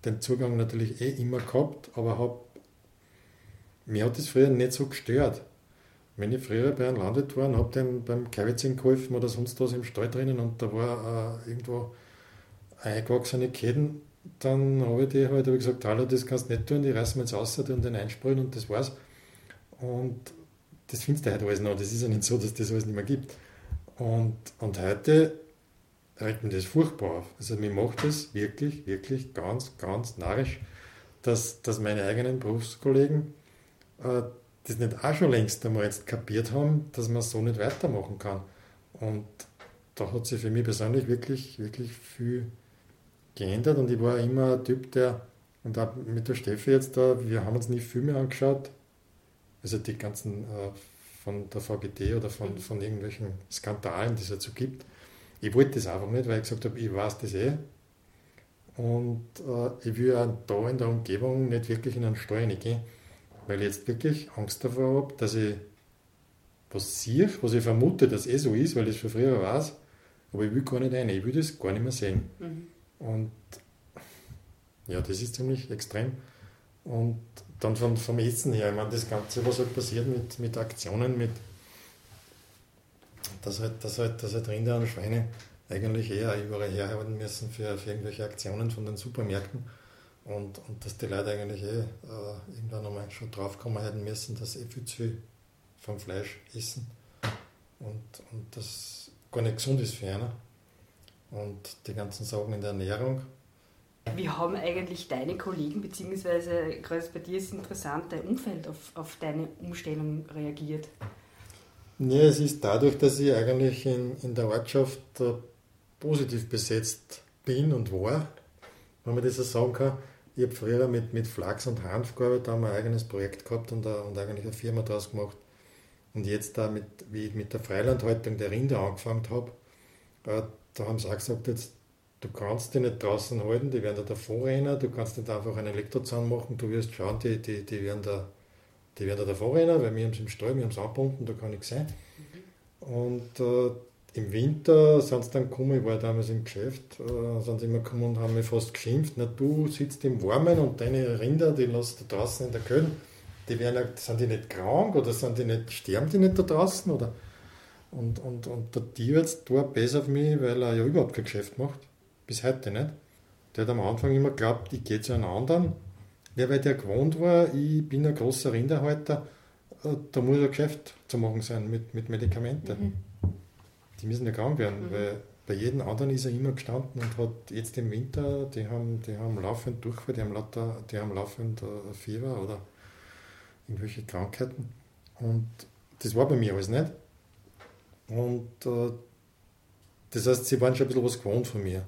den Zugang natürlich eh immer gehabt, aber hab, mir hat das früher nicht so gestört. Wenn ich früher bei einem Landwirt war und habe dem beim Keiwitzing geholfen oder sonst was im Stall drinnen und da war äh, irgendwo eingewachsene Käden, dann habe ich die halt hab gesagt, hallo, das kannst du nicht tun, die reißen wir jetzt raus, und den einsprühen und das war's. Und das findest du halt alles noch. Das ist ja nicht so, dass das alles nicht mehr gibt. Und, und heute regt mir das furchtbar auf. Also mir macht das wirklich, wirklich ganz, ganz narrisch, dass, dass meine eigenen Berufskollegen äh, das nicht auch schon längst einmal jetzt kapiert haben, dass man so nicht weitermachen kann. Und da hat sich für mich persönlich wirklich, wirklich viel geändert und ich war immer ein Typ, der, und auch mit der Steffi jetzt da, wir haben uns nie Filme angeschaut, also die ganzen äh, von der VGT oder von, von irgendwelchen Skandalen, die es dazu gibt. Ich wollte das einfach nicht, weil ich gesagt habe, ich weiß das eh. Und äh, ich will auch da in der Umgebung nicht wirklich in einen Steuer gehen weil ich jetzt wirklich Angst davor habe, dass ich was sehe, was ich vermute, dass eh so ist, weil ich es schon früher weiß, aber ich will gar nicht rein, ich will das gar nicht mehr sehen. Mhm. Und ja, das ist ziemlich extrem. Und dann von, vom Essen her, ich meine, das Ganze, was halt passiert mit, mit Aktionen, mit dass halt, dass halt, dass halt Rinder und Schweine eigentlich eher überall herhalten müssen für, für irgendwelche Aktionen von den Supermärkten. Und, und dass die Leute eigentlich eh äh, irgendwann einmal schon draufkommen hätten müssen, dass sie eh viel zu viel vom Fleisch essen und, und das gar nicht gesund ist für einen. Und die ganzen Sorgen in der Ernährung. Wie haben eigentlich deine Kollegen, beziehungsweise gerade bei dir ist interessant, dein Umfeld auf, auf deine Umstellung reagiert? Ja, es ist dadurch, dass ich eigentlich in, in der Ortschaft äh, positiv besetzt bin und war, wenn man das so sagen kann, ich habe früher mit, mit Flachs und Hanf gearbeitet, da haben wir ein eigenes Projekt gehabt und, und eigentlich eine Firma daraus gemacht. Und jetzt da, mit, wie ich mit der Freilandhaltung der Rinder angefangen habe, äh, da haben sie auch gesagt, jetzt, du kannst die nicht draußen halten, die werden da davor rennen, du kannst nicht einfach einen Elektrozahn machen, du wirst schauen, die, die, die werden da die werden da davor rennen, weil wir haben es im Stall, wir haben es angebunden, da kann nichts sein. Und äh, im Winter sind sie dann gekommen, ich war damals im Geschäft, äh, sind sie immer gekommen und haben mich fast geschimpft. Na, du sitzt im Warmen und deine Rinder, die lässt du draußen in der Kälte. Die werden, sind die nicht krank oder sind die nicht, sterben die nicht da draußen? Oder? Und, und, und der Tierarzt war besser auf mich, weil er ja überhaupt kein Geschäft macht. Bis heute nicht. Der hat am Anfang immer geglaubt, ich gehe zu einem anderen. Ja, weil der gewohnt war, ich bin ein großer Rinderhalter, äh, da muss ein Geschäft zu machen sein mit, mit Medikamenten. Mhm die müssen ja krank werden, mhm. weil bei jedem anderen ist er immer gestanden und hat jetzt im Winter, die haben, die haben laufend Durchfall, die haben, lauter, die haben laufend uh, Fieber oder irgendwelche Krankheiten. Und das war bei mir alles nicht. Und uh, das heißt, sie waren schon ein bisschen was gewohnt von mir.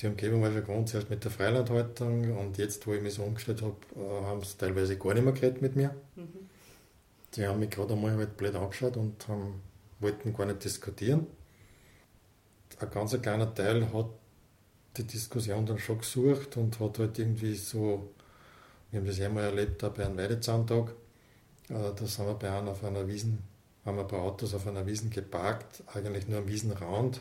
Die Umgebung war schon zuerst mit der Freilandhaltung und jetzt, wo ich mich so umgestellt habe, uh, haben sie teilweise gar nicht mehr geredet mit mir. Mhm. Die haben mich gerade einmal halt blöd angeschaut und haben wollten gar nicht diskutieren. Ein ganz kleiner Teil hat die Diskussion dann schon gesucht und hat halt irgendwie so, wir haben das einmal erlebt, auch bei einem Weidezahntag, äh, da sind wir bei einem auf einer Wiesen, haben wir ein paar Autos auf einer Wiesen geparkt, eigentlich nur am Wiesenrand.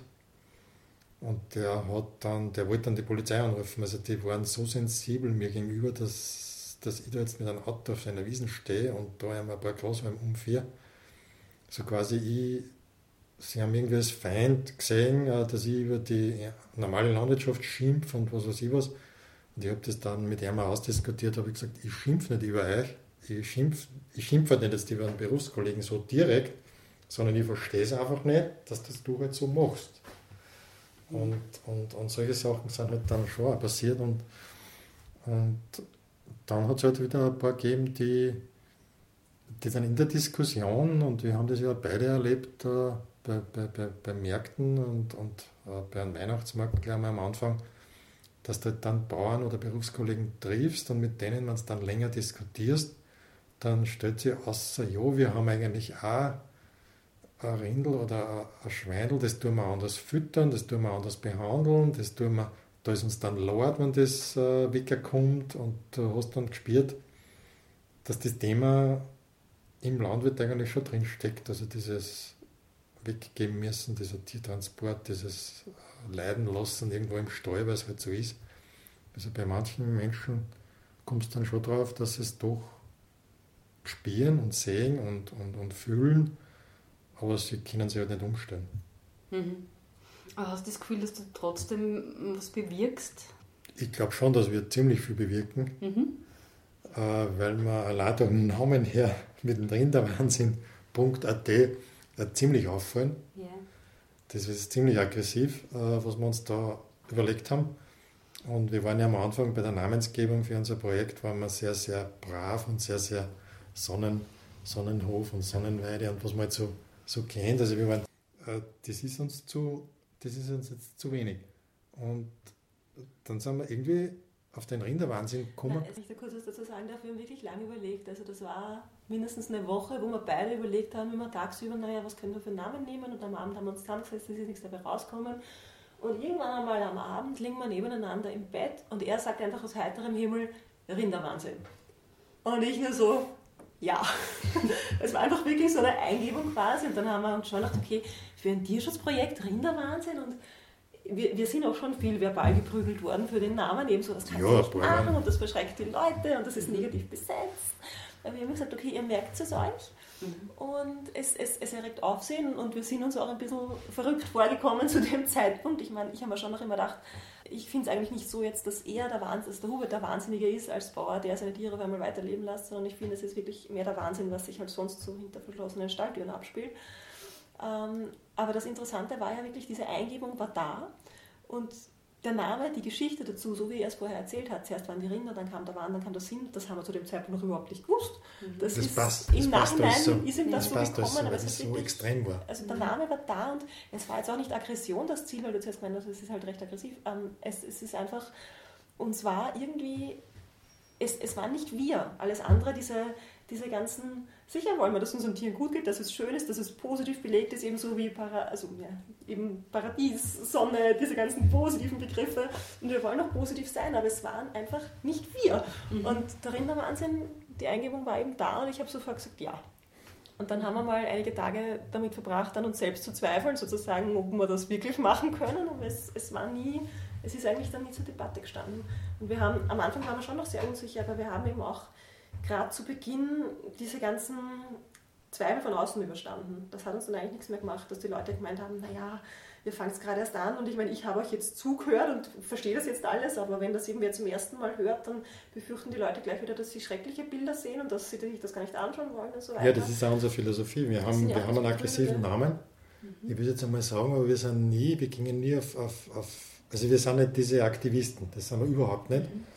Und der hat dann, der wollte dann die Polizei anrufen. Also die waren so sensibel mir gegenüber, dass, dass ich da jetzt mit einem Auto auf einer Wiesen stehe und da einmal ein paar Großräume umfahre. So quasi ich, sie haben irgendwie als Feind gesehen, äh, dass ich über die normale Landwirtschaft schimpfe und was weiß ich was. Und ich habe das dann mit ihm ausdiskutiert, habe gesagt, ich schimpfe nicht über euch, ich schimpfe ich schimpf halt nicht jetzt über einen Berufskollegen so direkt, sondern ich verstehe es einfach nicht, dass das du halt so machst. Und, und, und solche Sachen sind halt dann schon auch passiert und, und dann hat es halt wieder ein paar gegeben, die, die dann in der Diskussion, und wir haben das ja beide erlebt äh, bei, bei, bei, bei Märkten und, und äh, bei einem Weihnachtsmarkt gleich mal am Anfang, dass du halt dann Bauern oder Berufskollegen triffst und mit denen man es dann länger diskutierst, dann stellt sich außer, ja, wir haben eigentlich auch ein Rindel oder ein Schweindel, das tun wir anders füttern, das tun wir anders behandeln, das tun wir, da ist uns dann laut, wenn das äh, wegkommt und du hast dann gespürt, dass das Thema im Landwirt eigentlich schon drin steckt, also dieses weggeben müssen, dieser Tiertransport, dieses Leiden lassen irgendwo im Stall, weil es halt so ist. Also bei manchen Menschen kommst du dann schon drauf, dass es doch spüren und sehen und, und, und fühlen, aber sie können sich halt nicht umstellen. Mhm. Aber hast du das Gefühl, dass du trotzdem was bewirkst? Ich glaube schon, dass wir ziemlich viel bewirken, mhm. äh, weil wir allein vom Namen her [laughs] mit dem Rinderwahnsinn.at äh, ziemlich auffallen. Yeah. Das ist ziemlich aggressiv, äh, was wir uns da überlegt haben. Und wir waren ja am Anfang bei der Namensgebung für unser Projekt, waren wir sehr, sehr brav und sehr, sehr Sonnen, Sonnenhof und Sonnenweide und was man halt so, so kennt. Also wir waren, äh, das ist uns zu, das ist uns jetzt zu wenig. Und dann sind wir irgendwie auf den Rinderwahnsinn gekommen. Nein, ich da kurz was dazu sagen darf, wir haben wirklich lange überlegt. Also das war mindestens eine Woche, wo wir beide überlegt haben, immer tagsüber, naja, was können wir für einen Namen nehmen und am Abend haben wir uns zusammengesetzt, es ist nichts dabei rausgekommen. Und irgendwann einmal am Abend liegen wir nebeneinander im Bett und er sagt einfach aus heiterem Himmel, Rinderwahnsinn. Und ich nur so, ja. [laughs] Es war einfach wirklich so eine Eingebung quasi und dann haben wir uns schon gedacht, okay, für ein Tierschutzprojekt Rinderwahnsinn und wir, wir sind auch schon viel verbal geprügelt worden für den Namen, eben so, das kann ja, nicht machen und das verschreckt die Leute und das ist negativ besetzt. Aber wir haben gesagt, okay, ihr merkt es euch mhm. und es, es, es erregt Aufsehen und wir sind uns auch ein bisschen verrückt vorgekommen zu dem Zeitpunkt. Ich meine, ich habe mir schon noch immer gedacht, ich finde es eigentlich nicht so jetzt, dass er der Wahnsinn, dass der Hubert der Wahnsinnige ist als Bauer, der seine Tiere auf einmal weiterleben lässt, sondern ich finde, es ist wirklich mehr der Wahnsinn, was sich halt sonst so hinter verschlossenen Stalltüren abspielt. Ähm, aber das Interessante war ja wirklich, diese Eingebung war da und der Name, die Geschichte dazu, so wie er es vorher erzählt hat, zuerst waren die Rinder, dann kam der Wahn, dann kam der Sinn, das haben wir zu dem Zeitpunkt noch überhaupt nicht gewusst. Mhm. Das, das ist passt, im das Nachhinein so. ist ihm das, das so gekommen, so, aber es ist so wirklich, extrem war. Also der Name war da und es war jetzt auch nicht Aggression das Ziel, weil du zuerst gemeint hast, es ist halt recht aggressiv. Ähm, es, es ist einfach, uns war irgendwie, es, es waren nicht wir, alles andere, diese, diese ganzen, sicher wollen wir, dass es unseren Tieren gut geht, dass es schön ist, dass es positiv belegt ist, ebenso wie Para, also, ja, eben Paradies, Sonne, diese ganzen positiven Begriffe. Und wir wollen auch positiv sein, aber es waren einfach nicht wir. Mhm. Und der Rinderwahnsinn, die Eingebung war eben da und ich habe sofort gesagt, ja. Und dann haben wir mal einige Tage damit verbracht, an uns selbst zu zweifeln, sozusagen, ob wir das wirklich machen können. Aber es, es war nie, es ist eigentlich dann nie zur Debatte gestanden. Und wir haben, am Anfang waren wir schon noch sehr unsicher, aber wir haben eben auch gerade zu Beginn diese ganzen Zweifel von außen überstanden. Das hat uns dann eigentlich nichts mehr gemacht, dass die Leute gemeint haben, naja, ihr fangt es gerade erst an und ich meine, ich habe euch jetzt zugehört und verstehe das jetzt alles, aber wenn das irgendwer zum ersten Mal hört, dann befürchten die Leute gleich wieder, dass sie schreckliche Bilder sehen und dass sie sich das gar nicht anschauen wollen und so weiter. Ja, das ist auch unsere Philosophie. Wir haben, wir haben einen aggressiven Namen. Mhm. Ich will jetzt einmal sagen, aber wir sind nie, wir gingen nie auf, auf, auf, also wir sind nicht diese Aktivisten, das sind wir überhaupt nicht. Mhm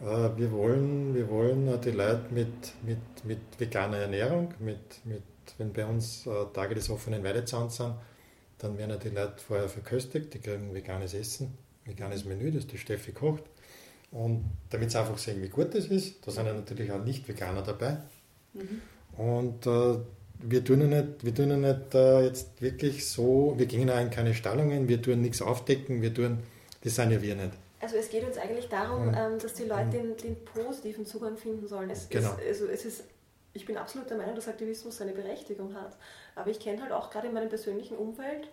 wir wollen, wir wollen äh, die Leute mit, mit, mit veganer Ernährung, mit, mit, wenn bei uns äh, Tage des offenen Weidezahns sind, dann werden die Leute vorher verköstigt, die kriegen veganes Essen, veganes Menü, das die Steffi kocht. Und damit sie einfach sehen, wie gut das ist, da sind ja natürlich auch Nicht-Veganer dabei. Mhm. Und äh, wir tun ja nicht, wir tun ja nicht äh, jetzt wirklich so, wir gehen auch in keine Stallungen, wir tun nichts aufdecken, wir tun, das sind ja wir nicht. Also es geht uns eigentlich darum, mhm. dass die Leute den, den, positiven Zugang finden sollen. Es, genau. es, also es ist, ich bin absolut der Meinung, dass Aktivismus seine Berechtigung hat. Aber ich kenne halt auch gerade in meinem persönlichen Umfeld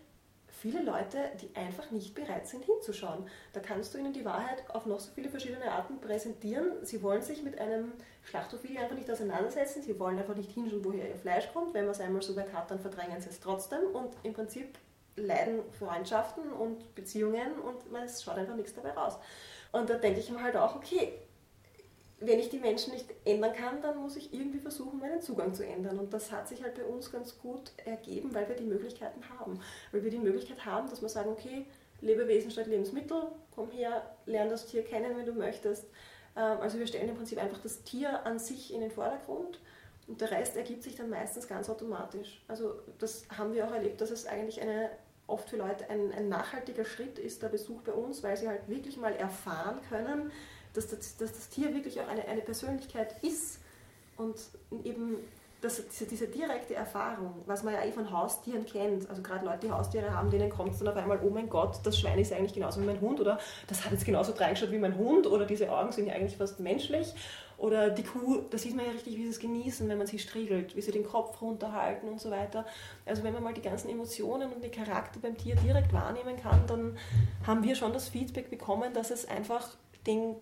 viele Leute, die einfach nicht bereit sind hinzuschauen. Da kannst du ihnen die Wahrheit auf noch so viele verschiedene Arten präsentieren. Sie wollen sich mit einem Schlachtofil einfach nicht auseinandersetzen. Sie wollen einfach nicht hinschauen, woher ihr Fleisch kommt. Wenn man es einmal so weit hat, dann verdrängen sie es trotzdem. Und im Prinzip leiden Freundschaften und Beziehungen und es schaut einfach nichts dabei raus. Und da denke ich mir halt auch, okay, wenn ich die Menschen nicht ändern kann, dann muss ich irgendwie versuchen, meinen Zugang zu ändern. Und das hat sich halt bei uns ganz gut ergeben, weil wir die Möglichkeiten haben. Weil wir die Möglichkeit haben, dass wir sagen, okay, Lebewesen statt Lebensmittel, komm her, lern das Tier kennen, wenn du möchtest. Ähm, also wir stellen im Prinzip einfach das Tier an sich in den Vordergrund und der Rest ergibt sich dann meistens ganz automatisch. Also das haben wir auch erlebt, dass es eigentlich eine, oft für Leute ein, ein nachhaltiger Schritt ist, der Besuch bei uns, weil sie halt wirklich mal erfahren können, dass das, dass das Tier wirklich auch eine, eine Persönlichkeit ist und eben das, diese, diese, direkte Erfahrung, was man ja eh von Haustieren kennt, also gerade Leute, die Haustiere haben, denen kommt es dann auf einmal, oh mein Gott, das Schwein ist eigentlich genauso wie mein Hund oder? Das hat jetzt genauso reingeschaut wie mein Hund oder diese Augen sind ja eigentlich fast menschlich oder die Kuh, da sieht man ja richtig, wie sie es genießen, wenn man sie striegelt, wie sie den Kopf runterhalten und so weiter. Also wenn man mal die ganzen Emotionen und den Charakter beim Tier direkt wahrnehmen kann, dann haben wir schon das Feedback bekommen, dass es einfach den,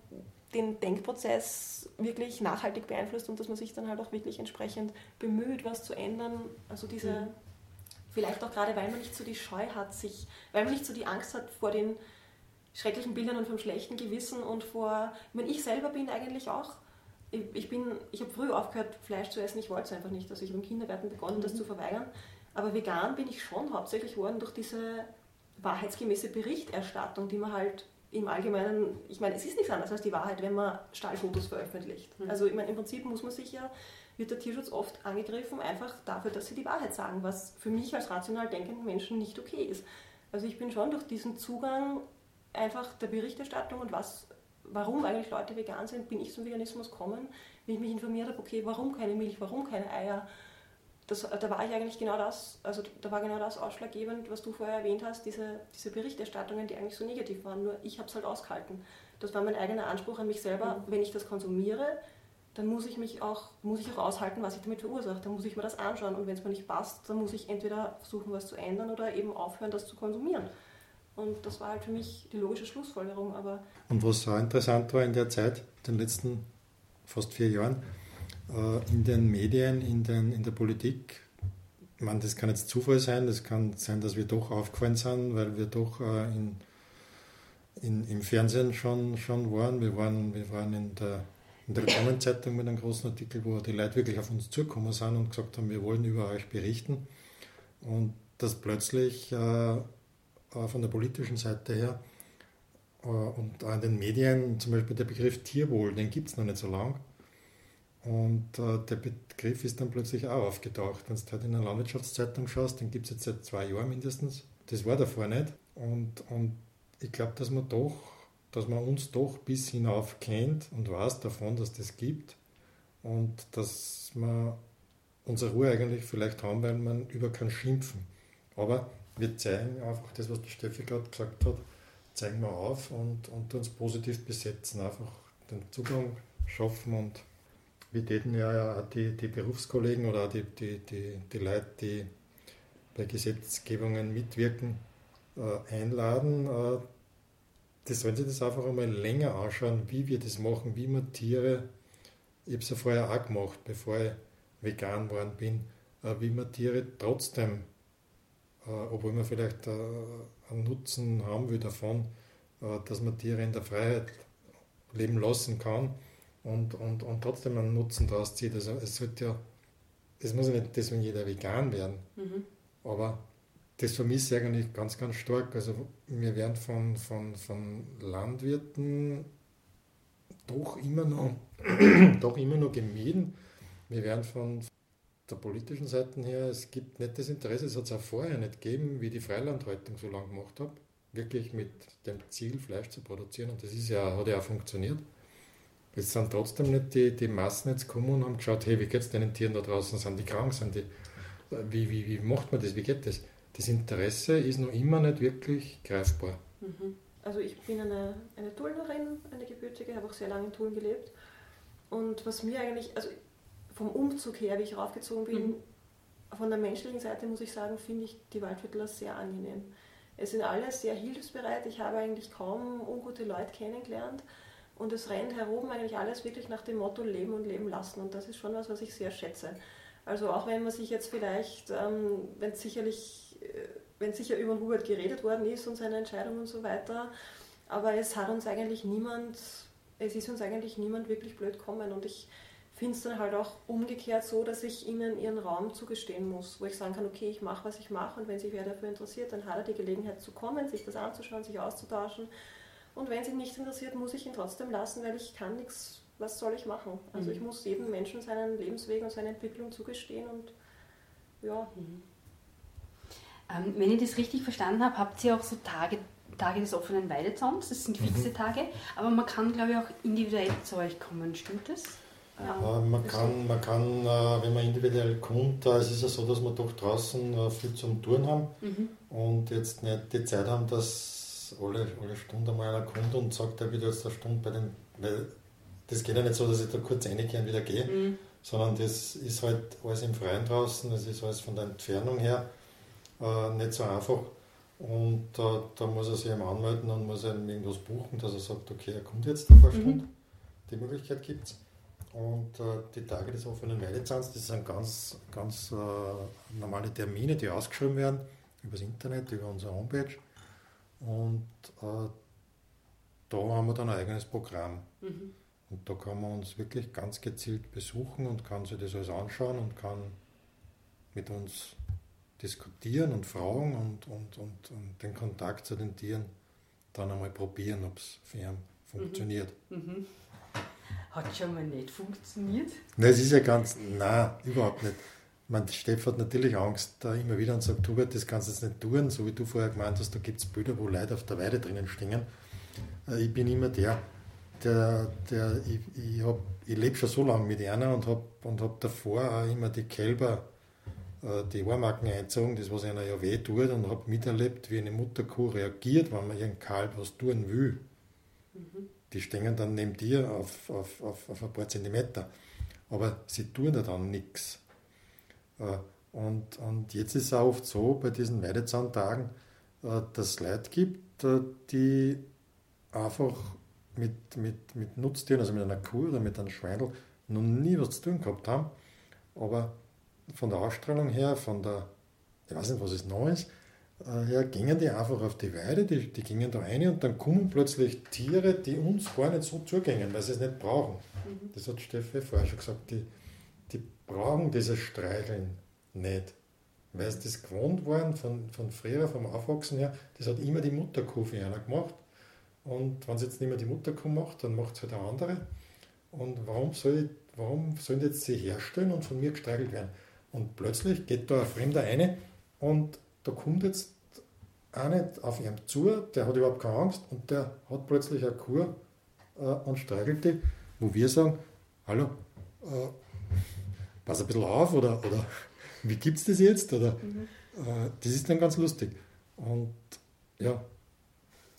den Denkprozess wirklich nachhaltig beeinflusst und dass man sich dann halt auch wirklich entsprechend bemüht, was zu ändern. Also diese, mhm. vielleicht auch gerade, weil man nicht so die Scheu hat, sich, weil man nicht so die Angst hat vor den schrecklichen Bildern und vom schlechten Gewissen und vor, ich meine, ich selber bin eigentlich auch, ich, bin, ich habe früh aufgehört, Fleisch zu essen, ich wollte es einfach nicht, also ich habe im Kindergarten begonnen, mhm. das zu verweigern, aber vegan bin ich schon hauptsächlich geworden durch diese wahrheitsgemäße Berichterstattung, die man halt im Allgemeinen, ich meine, es ist nichts anderes als die Wahrheit, wenn man Stallfotos veröffentlicht. Mhm. Also ich meine, im Prinzip muss man sich ja, wird der Tierschutz oft angegriffen, einfach dafür, dass sie die Wahrheit sagen, was für mich als rational denkenden Menschen nicht okay ist. Also ich bin schon durch diesen Zugang einfach der Berichterstattung und was, warum eigentlich Leute vegan sind, bin ich zum Veganismus gekommen, wie ich mich informiert habe, okay, warum keine Milch, warum keine Eier, das, da war ich eigentlich genau das, also da war genau das ausschlaggebend, was du vorher erwähnt hast, diese, diese Berichterstattungen, die eigentlich so negativ waren. Nur ich habe es halt ausgehalten. Das war mein eigener Anspruch an mich selber. Mhm. Wenn ich das konsumiere, dann muss ich mich auch, muss ich auch aushalten, was ich damit verursache. Dann muss ich mir das anschauen. Und wenn es mir nicht passt, dann muss ich entweder versuchen, was zu ändern oder eben aufhören, das zu konsumieren. Und das war halt für mich die logische Schlussfolgerung. Aber und was auch interessant war in der Zeit, den letzten fast vier Jahren, äh, in den Medien, in, den, in der Politik. Ich meine, das kann jetzt Zufall sein, das kann sein, dass wir doch aufgefallen sind, weil wir doch äh, in, in, im Fernsehen schon, schon waren. Wir waren, wir waren in der, in der Reformenzeitung mit einem großen Artikel, wo die Leute wirklich auf uns zugekommen sind und gesagt haben, wir wollen über euch berichten. Und dass plötzlich äh, von der politischen Seite her äh, und auch in den Medien, zum Beispiel der Begriff Tierwohl, den gibt es noch nicht so lange. Und äh, der Begriff ist dann plötzlich auch aufgetaucht. Wenn du halt in einer Landwirtschaftszeitung schaust, den gibt es jetzt seit zwei Jahren mindestens. Das war davor nicht. Und, und ich glaube, dass man doch, dass man uns doch bis hinauf kennt und weiß davon, dass das gibt. Und dass wir unsere Ruhe eigentlich vielleicht haben, weil man über kann schimpfen. Aber wir zeigen einfach das, was die Steffi gerade gesagt hat, zeigen wir auf und, und uns positiv besetzen. Einfach den Zugang schaffen und wir täten ja auch die, die Berufskollegen oder auch die, die, die, die Leute, die bei Gesetzgebungen mitwirken, äh, einladen. Äh, die sollen sich das einfach einmal länger anschauen, wie wir das machen, wie man Tiere, ich habe es ja vorher auch gemacht, bevor ich vegan geworden bin, äh, wie man Tiere trotzdem, obwohl man vielleicht äh, einen Nutzen haben will davon, äh, dass man Tiere in der Freiheit leben lassen kann, und, und, und trotzdem einen Nutzen daraus zieht. Also es sollte ja, es muss ja nicht deswegen jeder vegan werden, mhm. aber das vermisse ich eigentlich ganz, ganz stark. Also wir werden von, von, von Landwirten doch immer noch, [clears throat] doch immer noch gemieden. Wir werden von der politischen Seite her, es gibt nicht das Interesse, es hat es auch vorher nicht gegeben, wie die Freilandhaltung so lange gemacht habe, wirklich mit dem Ziel, Fleisch zu produzieren. Und das ist ja, hat ja auch funktioniert. Jetzt sind trotzdem nicht die, die Massen jetzt gekommen und haben geschaut, hey, wie geht es den Tieren da draußen? Sind die krank? Sind die, wie, wie, wie macht man das? Wie geht das? Das Interesse ist noch immer nicht wirklich greifbar. Mhm. Also ich bin eine, eine Tullnerin, eine gebürtige, habe auch sehr lange in Tulln gelebt. Und was mir eigentlich, also vom Umzug her, wie ich raufgezogen bin, mhm. von der menschlichen Seite muss ich sagen, finde ich die Waldviertler sehr angenehm. Es sind alle sehr hilfsbereit. Ich habe eigentlich kaum ungute Leute kennengelernt. Und es rennt herum eigentlich alles wirklich nach dem Motto Leben und Leben lassen. Und das ist schon was, was ich sehr schätze. Also auch wenn man sich jetzt vielleicht, ähm, wenn sicherlich, äh, wenn sicher über Hubert geredet worden ist und seine Entscheidung und so weiter, aber es hat uns eigentlich niemand, es ist uns eigentlich niemand wirklich blöd kommen. Und ich finde es dann halt auch umgekehrt so, dass ich ihnen ihren Raum zugestehen muss, wo ich sagen kann, okay, ich mache, was ich mache und wenn sich wer dafür interessiert, dann hat er die Gelegenheit zu kommen, sich das anzuschauen, sich auszutauschen und wenn es ihn nicht interessiert, muss ich ihn trotzdem lassen, weil ich kann nichts, was soll ich machen? Also mhm. ich muss jedem Menschen seinen Lebensweg und seine Entwicklung zugestehen und ja. Mhm. Ähm, wenn ich das richtig verstanden habe, habt ihr auch so Tage, Tage des offenen Weidezauns, das sind fixe mhm. Tage, aber man kann, glaube ich, auch individuell zu euch kommen, stimmt das? Ja, äh, man, kann, man kann, äh, wenn man individuell kommt, äh, es ist ja so, dass wir doch draußen viel zum Touren haben mhm. und jetzt nicht die Zeit haben, dass alle, alle Stunde mal einer kommt und sagt, er will jetzt eine Stunde bei den. Weil das geht ja nicht so, dass ich da kurz reingehe und wieder gehe, mhm. sondern das ist halt alles im Freien draußen, das ist alles von der Entfernung her nicht so einfach. Und da muss er sich eben anmelden und muss eben irgendwas buchen, dass er sagt, okay, er kommt jetzt ein paar mhm. Stunden. Die Möglichkeit gibt es. Und äh, die Tage des offenen Weidezahns, das sind ganz, ganz äh, normale Termine, die ausgeschrieben werden übers Internet, über unsere Homepage. Und äh, da haben wir dann ein eigenes Programm. Mhm. Und da kann man uns wirklich ganz gezielt besuchen und kann sich das alles anschauen und kann mit uns diskutieren und fragen und, und, und, und den Kontakt zu den Tieren dann einmal probieren, ob es für ihn funktioniert. Mhm. Mhm. Hat schon mal nicht funktioniert? Nein, es ist ja ganz, nein, überhaupt nicht. Man, Steff hat natürlich Angst da immer wieder und sagt, Hubert, das kannst du jetzt nicht tun, so wie du vorher gemeint hast, da gibt es Bilder, wo Leute auf der Weide drinnen stehen. Äh, ich bin immer der, der, der ich, ich, ich lebe schon so lange mit einer und habe und hab davor auch immer die Kälber, äh, die Ohrmarken eingezogen, das was einer ja weh tut und habe miterlebt, wie eine Mutterkuh reagiert, wenn man ihren Kalb was tun will. Mhm. Die stehen dann neben dir auf, auf, auf, auf ein paar Zentimeter. Aber sie tun ja dann nichts. Äh, und, und jetzt ist es auch oft so bei diesen Weidezahntagen, äh, dass es Leute gibt, äh, die einfach mit, mit, mit Nutztieren, also mit einer Kuh oder mit einem Schweindel, noch nie was zu tun gehabt haben. Aber von der Ausstrahlung her, von der, ich weiß nicht, was es noch ist, her gingen die einfach auf die Weide, die, die gingen da rein und dann kommen plötzlich Tiere, die uns gar nicht so zugängen, weil sie es nicht brauchen. Mhm. Das hat Steffi vorher schon gesagt, die, brauchen dieses Streicheln nicht. Weil sie das gewohnt waren von, von früher, vom Aufwachsen her, das hat immer die Mutterkuh für einer gemacht. Und wenn sie jetzt nicht mehr die Mutterkuh macht, dann macht es halt eine andere. Und warum, soll ich, warum sollen jetzt sie herstellen und von mir gestreichelt werden? Und plötzlich geht da ein Fremder rein und da kommt jetzt einer auf ihm zu, der hat überhaupt keine Angst und der hat plötzlich eine Kuh äh, und streichelt die, wo wir sagen, hallo, äh, pass ein bisschen auf oder, oder [laughs] wie gibt es das jetzt? Oder, mhm. äh, das ist dann ganz lustig. Und ja,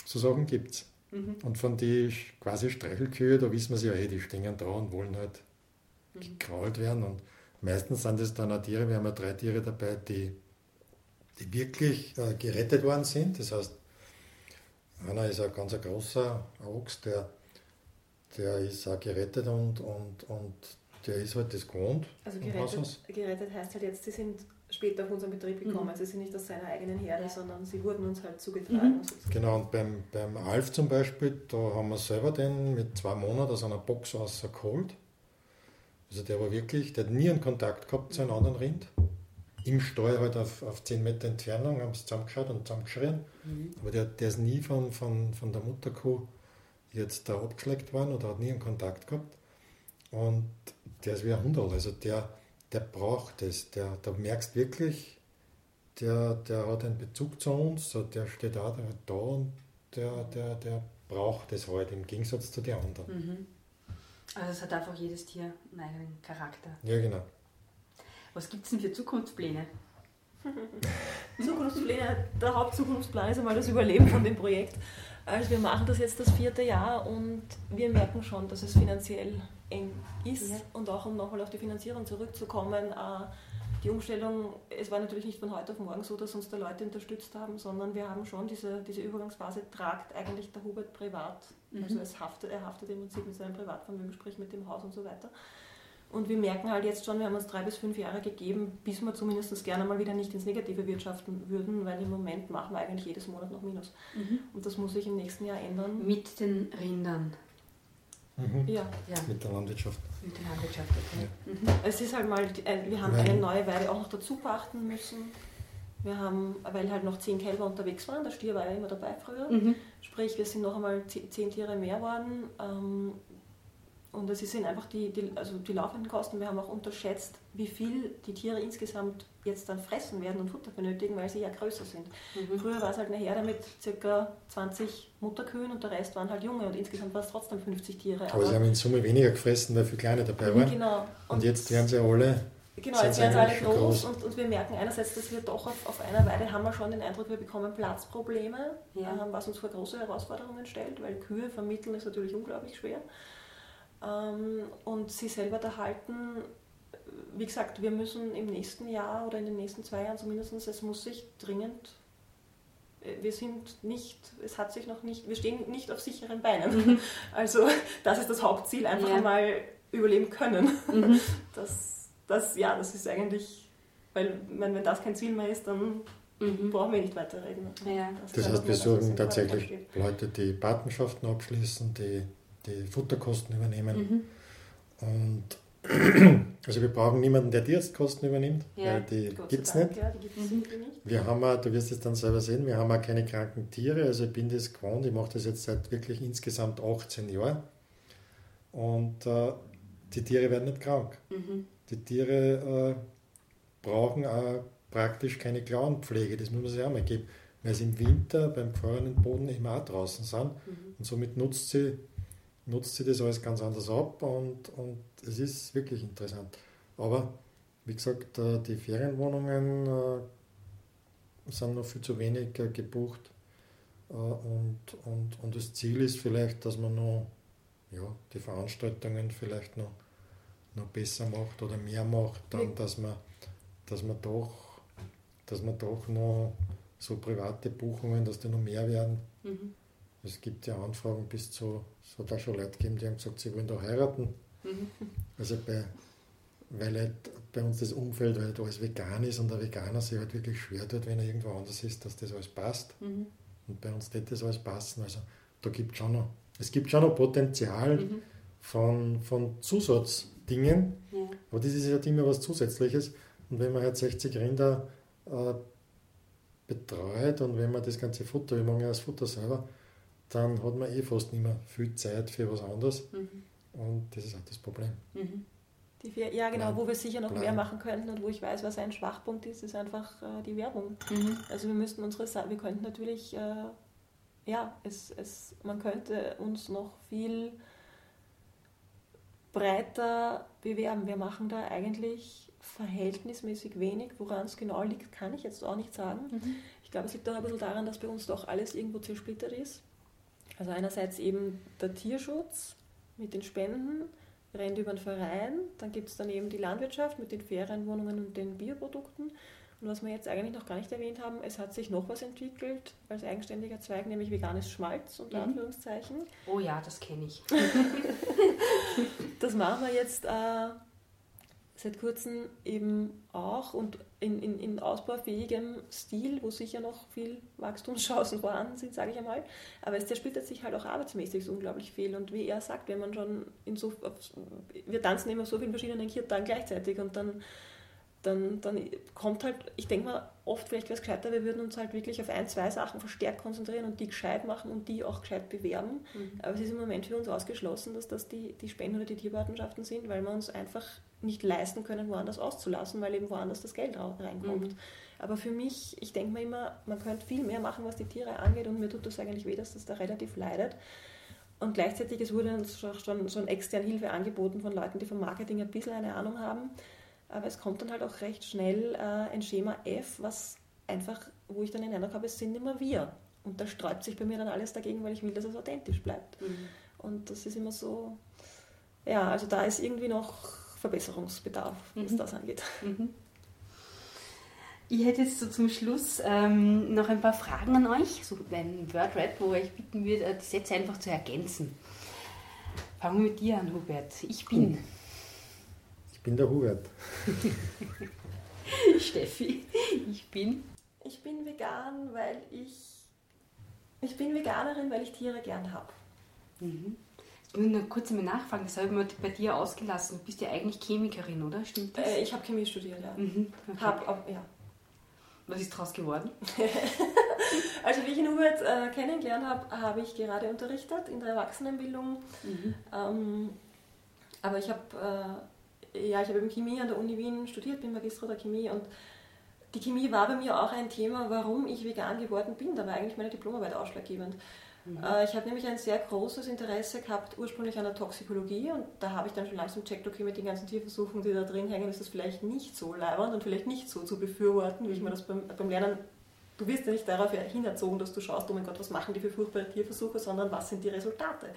so Sachen gibt es. Mhm. Und von den quasi Streichelkühe, da wissen wir ja eh, die stehen da und wollen halt mhm. gekrault werden. Und meistens sind das dann auch Tiere, wir haben ja drei Tiere dabei, die, die wirklich äh, gerettet worden sind. Das heißt, einer ist ein ganz ein großer Ochs, der, der ist auch gerettet und, und, und der ist halt das gewohnt. Also gerettet, gerettet heißt halt jetzt, sie sind später auf unseren Betrieb gekommen. Mhm. Sie sind nicht aus seiner eigenen Herde, sondern sie wurden uns halt zugetragen. Mhm. Genau, und beim, beim Alf zum Beispiel, da haben wir selber den mit zwei Monaten aus einer Box rausgeholt. Also der war wirklich, der hat nie einen Kontakt gehabt zu einem anderen Rind. Im Stall halt auf, auf 10 Meter Entfernung haben sie zusammengeschaut und zusammengeschrien. Mhm. Aber der, der ist nie von, von, von der Mutterkuh jetzt da abgeschleckt worden oder hat nie einen Kontakt gehabt. Und der ist wie ein Hund, also der, der braucht es. Der, da merkst wirklich, der, der hat einen Bezug zu uns, der steht auch da und der, der, der braucht es halt im Gegensatz zu den anderen. Mhm. Also es hat einfach jedes Tier einen eigenen Charakter. Ja, genau. Was gibt es denn für Zukunftspläne? [laughs] Zukunftspläne, der Hauptzukunftsplan ist einmal das Überleben von dem Projekt. Also wir machen das jetzt das vierte Jahr und wir merken schon, dass es finanziell eng ist ja. und auch um nochmal auf die Finanzierung zurückzukommen, äh, die Umstellung, es war natürlich nicht von heute auf morgen so, dass uns da Leute unterstützt haben, sondern wir haben schon diese, diese Übergangsphase, tragt eigentlich der Hubert privat. Mhm. Also es haftet, er haftet im Prinzip mit seinem Privatvermögen, sprich mit dem Haus und so weiter. Und wir merken halt jetzt schon, wir haben uns drei bis fünf Jahre gegeben, bis wir zumindest gerne mal wieder nicht ins Negative wirtschaften würden, weil im Moment machen wir eigentlich jedes Monat noch Minus. Mhm. Und das muss sich im nächsten Jahr ändern. Mit den Rindern. Mhm. Ja. ja. Mit der Landwirtschaft. Mit der Landwirtschaft, okay. Ja. Mhm. Es ist halt mal, wir haben eine neue Weide auch noch dazu pachten müssen. Wir haben, weil halt noch zehn Kälber unterwegs waren, der Stier war ja immer dabei früher. Mhm. Sprich, wir sind noch einmal zehn Tiere mehr worden. Ähm, und es sind einfach die, die, also die laufenden Kosten. Wir haben auch unterschätzt, wie viel die Tiere insgesamt jetzt dann fressen werden und Futter benötigen, weil sie ja größer sind. Mhm. Früher war es halt eine Herde mit ca. 20 Mutterkühen und der Rest waren halt Junge und insgesamt waren es trotzdem 50 Tiere. Aber, Aber sie haben in Summe weniger gefressen, weil viele kleine dabei waren. Genau. Und, und jetzt werden sie alle Genau, jetzt werden sie alle groß, groß. Und, und, wir merken einerseits, dass wir doch auf, auf, einer Weide haben wir schon den Eindruck, wir bekommen Platzprobleme, ja. was uns vor große Herausforderungen stellt, weil Kühe vermitteln ist natürlich unglaublich schwer ähm, und sie selber da halten. Wie gesagt, wir müssen im nächsten Jahr oder in den nächsten zwei Jahren zumindest, es muss sich dringend, äh, wir sind nicht, es hat sich noch nicht, wir stehen nicht auf sicheren Beinen. Mhm. [laughs] Also das ist das Hauptziel, einfach ja. mal überleben können. Mhm. [laughs] Das, das, ja, das ist eigentlich, weil wenn, wenn das kein Ziel mehr ist, dann Mhm. brauchen wir nicht weiterreden. Ja. Das, das heißt, wir suchen tatsächlich Leute, die Patenschaften abschließen, die die Futterkosten übernehmen. Mhm. Und [clears throat] also wir brauchen niemanden, der Tierarztkosten übernimmt, ja, weil die gibt es nicht. Ja, mhm. nicht. Wir haben auch, du wirst es dann selber sehen, wir haben auch keine kranken Tiere. Also ich bin das gewohnt, ich mache das jetzt seit wirklich insgesamt 18 Jahren. Und äh, die Tiere werden nicht krank. Mhm. Die Tiere äh, brauchen auch praktisch keine Klauenpflege, das muss man sich auch mal geben, weil sie im Winter beim gefahrenen Boden immer auch draußen sind. Mhm. Und somit nutzt sie nutzt sie das alles ganz anders ab und, und es ist wirklich interessant. Aber wie gesagt, äh, die Ferienwohnungen äh, sind noch viel zu wenig äh, gebucht und, und, und das Ziel ist vielleicht, dass man noch ja, die Veranstaltungen vielleicht noch, noch besser macht oder mehr macht, dann, dass man, dass man doch dass man doch noch so private Buchungen, dass die noch mehr werden. Mhm. Es gibt ja Anfragen bis zu, es hat auch schon Leute gegeben, die haben gesagt, sie wollen da heiraten. Mhm. Also bei, weil halt bei uns das Umfeld halt alles vegan ist und der Veganer sich halt wirklich schwer tut, wenn er irgendwo anders ist, dass das alles passt. Mhm. Und bei uns wird das alles passen. Also da gibt schon noch, es gibt schon noch Potenzial mhm. von, von Zusatzdingen, ja. aber das ist halt immer was Zusätzliches. Und wenn man halt 60 Rinder äh, betreut und wenn man das ganze Futter, wir machen ja das Futter selber, dann hat man eh fast nicht mehr viel Zeit für was anderes. Mhm. Und das ist auch das Problem. Mhm. Vier, ja, genau, Plan. wo wir sicher noch Plan. mehr machen könnten und wo ich weiß, was ein Schwachpunkt ist, ist einfach äh, die Werbung. Mhm. Also wir müssten unsere, wir könnten natürlich, äh, ja, es, es, man könnte uns noch viel breiter bewerben. Wir machen da eigentlich verhältnismäßig wenig. Woran es genau liegt, kann ich jetzt auch nicht sagen. Mhm. Ich glaube, es liegt auch ein bisschen daran, dass bei uns doch alles irgendwo zersplittert ist. Also einerseits eben der Tierschutz mit den Spenden, rennt über den Verein, dann gibt es dann eben die Landwirtschaft mit den Ferienwohnungen und den Bioprodukten. Und was wir jetzt eigentlich noch gar nicht erwähnt haben, es hat sich noch was entwickelt als eigenständiger Zweig, nämlich veganes Schmalz, unter mhm. Anführungszeichen. Oh ja, das kenne ich. [laughs] das machen wir jetzt äh, seit kurzem eben auch und in, in, in ausbaufähigem Stil, wo sicher noch viel Wachstumschancen [laughs] vorhanden sind, sage ich einmal. Aber es zersplittert sich halt auch arbeitsmäßig so unglaublich viel. Und wie er sagt, wenn man schon in so, wir tanzen immer so vielen verschiedenen Kirtan gleichzeitig und dann, dann, dann kommt halt, ich denke mal, oft vielleicht wäre es gescheiter, wir würden uns halt wirklich auf ein, zwei Sachen verstärkt konzentrieren und die gescheit machen und die auch gescheit bewerben. Mhm. Aber es ist im Moment für uns ausgeschlossen, dass das die, die Spenden oder die Tierpatenschaften sind, weil wir uns einfach nicht leisten können, woanders auszulassen, weil eben woanders das Geld reinkommt. Mhm. Aber für mich, ich denke mir immer, man könnte viel mehr machen, was die Tiere angeht und mir tut das eigentlich weh, dass das da relativ leidet. Und gleichzeitig, es wurde uns schon, schon extern Hilfe angeboten von Leuten, die vom Marketing ein bisschen eine Ahnung haben. Aber es kommt dann halt auch recht schnell äh, ein Schema F, was einfach, wo ich dann den Eindruck habe, es sind immer wir. Und da sträubt sich bei mir dann alles dagegen, weil ich will, dass es authentisch bleibt. Mhm. Und das ist immer so, ja, also da ist irgendwie noch Verbesserungsbedarf, was mhm. das angeht. Mhm. Ich hätte jetzt so zum Schluss ähm, noch ein paar Fragen an euch, so ein Wordrap, wo ich bitten würde, die Sätze einfach zu ergänzen. Fangen wir mit dir an, Hubert. Ich bin. Ich bin der Hubert. [laughs] Steffi. Ich bin. Ich bin vegan, weil ich. Ich bin Veganerin, weil ich Tiere gern habe. Mhm. Ich muss nur kurz mal nachfragen, das habe ich mir bei dir ausgelassen. Du bist ja eigentlich Chemikerin, oder? Stimmt das? Äh, ich habe Chemie studiert, ja. Mhm, okay. Hab, ab- ja. Was ist daraus geworden? [laughs] Also wie ich ihn Hubert äh, kennengelernt habe, habe ich gerade unterrichtet in der Erwachsenenbildung. Ähm, aber ich habe äh, ja, ich habe eben Chemie an der Uni Wien studiert, bin Magister der Chemie und die Chemie war bei mir auch ein Thema, warum ich vegan geworden bin. Da war eigentlich meine Diplomarbeit ausschlaggebend. Äh, ich habe nämlich ein sehr großes Interesse gehabt, ursprünglich an der Toxikologie und da habe ich dann schon langsam checkt, okay, mit den ganzen Tierversuchen, die da drin hängen, ist das vielleicht nicht so leibernd und vielleicht nicht so zu befürworten, wie ich mir das beim, beim Lernen Du wirst ja nicht darauf hinerzogen, dass du schaust, oh mein Gott, was machen die für furchtbare Tierversuche, sondern was sind die Resultate.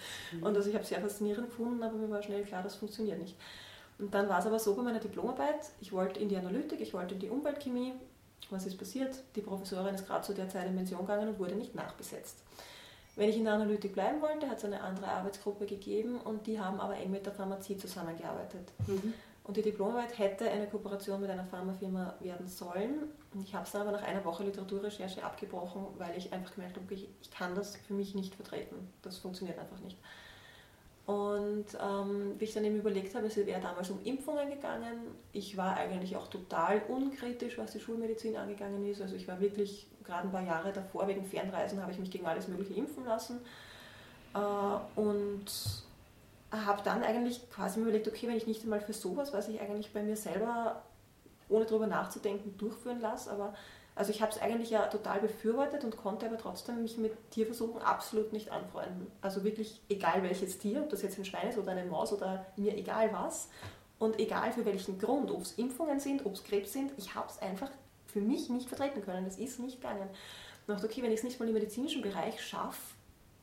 Und also ich habe es sehr faszinierend gefunden, aber mir war schnell klar, das funktioniert nicht. Und dann war es aber so bei meiner Diplomarbeit, ich wollte in die Analytik, ich wollte in die Umweltchemie. Was ist passiert? Die Professorin ist gerade zu der Zeit in Pension gegangen und wurde nicht nachbesetzt. Wenn ich in der Analytik bleiben wollte, hat es eine andere Arbeitsgruppe gegeben und die haben aber eng mit der Pharmazie zusammengearbeitet. Und die Diplomarbeit hätte eine Kooperation mit einer Pharmafirma werden sollen. Und ich habe es dann aber nach einer Woche Literaturrecherche abgebrochen, weil ich einfach gemerkt habe, okay, ich kann das für mich nicht vertreten. Das funktioniert einfach nicht. Und ähm, wie ich dann eben überlegt habe, es wäre damals um Impfungen gegangen. Ich war eigentlich auch total unkritisch, was die Schulmedizin angegangen ist. Also ich war wirklich gerade ein paar Jahre davor, wegen Fernreisen, habe ich mich gegen alles Mögliche impfen lassen. Äh, und habe dann eigentlich quasi mir überlegt, okay, wenn ich nicht einmal für sowas, was ich eigentlich bei mir selber, ohne darüber nachzudenken, durchführen lasse, aber also ich habe es eigentlich ja total befürwortet und konnte aber trotzdem mich mit Tierversuchen absolut nicht anfreunden. Also wirklich egal welches Tier, ob das jetzt ein Schwein ist oder eine Maus oder mir egal was und egal für welchen Grund, ob es Impfungen sind, ob es Krebs sind, ich habe es einfach für mich nicht vertreten können. Das ist nicht gegangen. Und dachte, okay, wenn ich es nicht mal im medizinischen Bereich schaffe,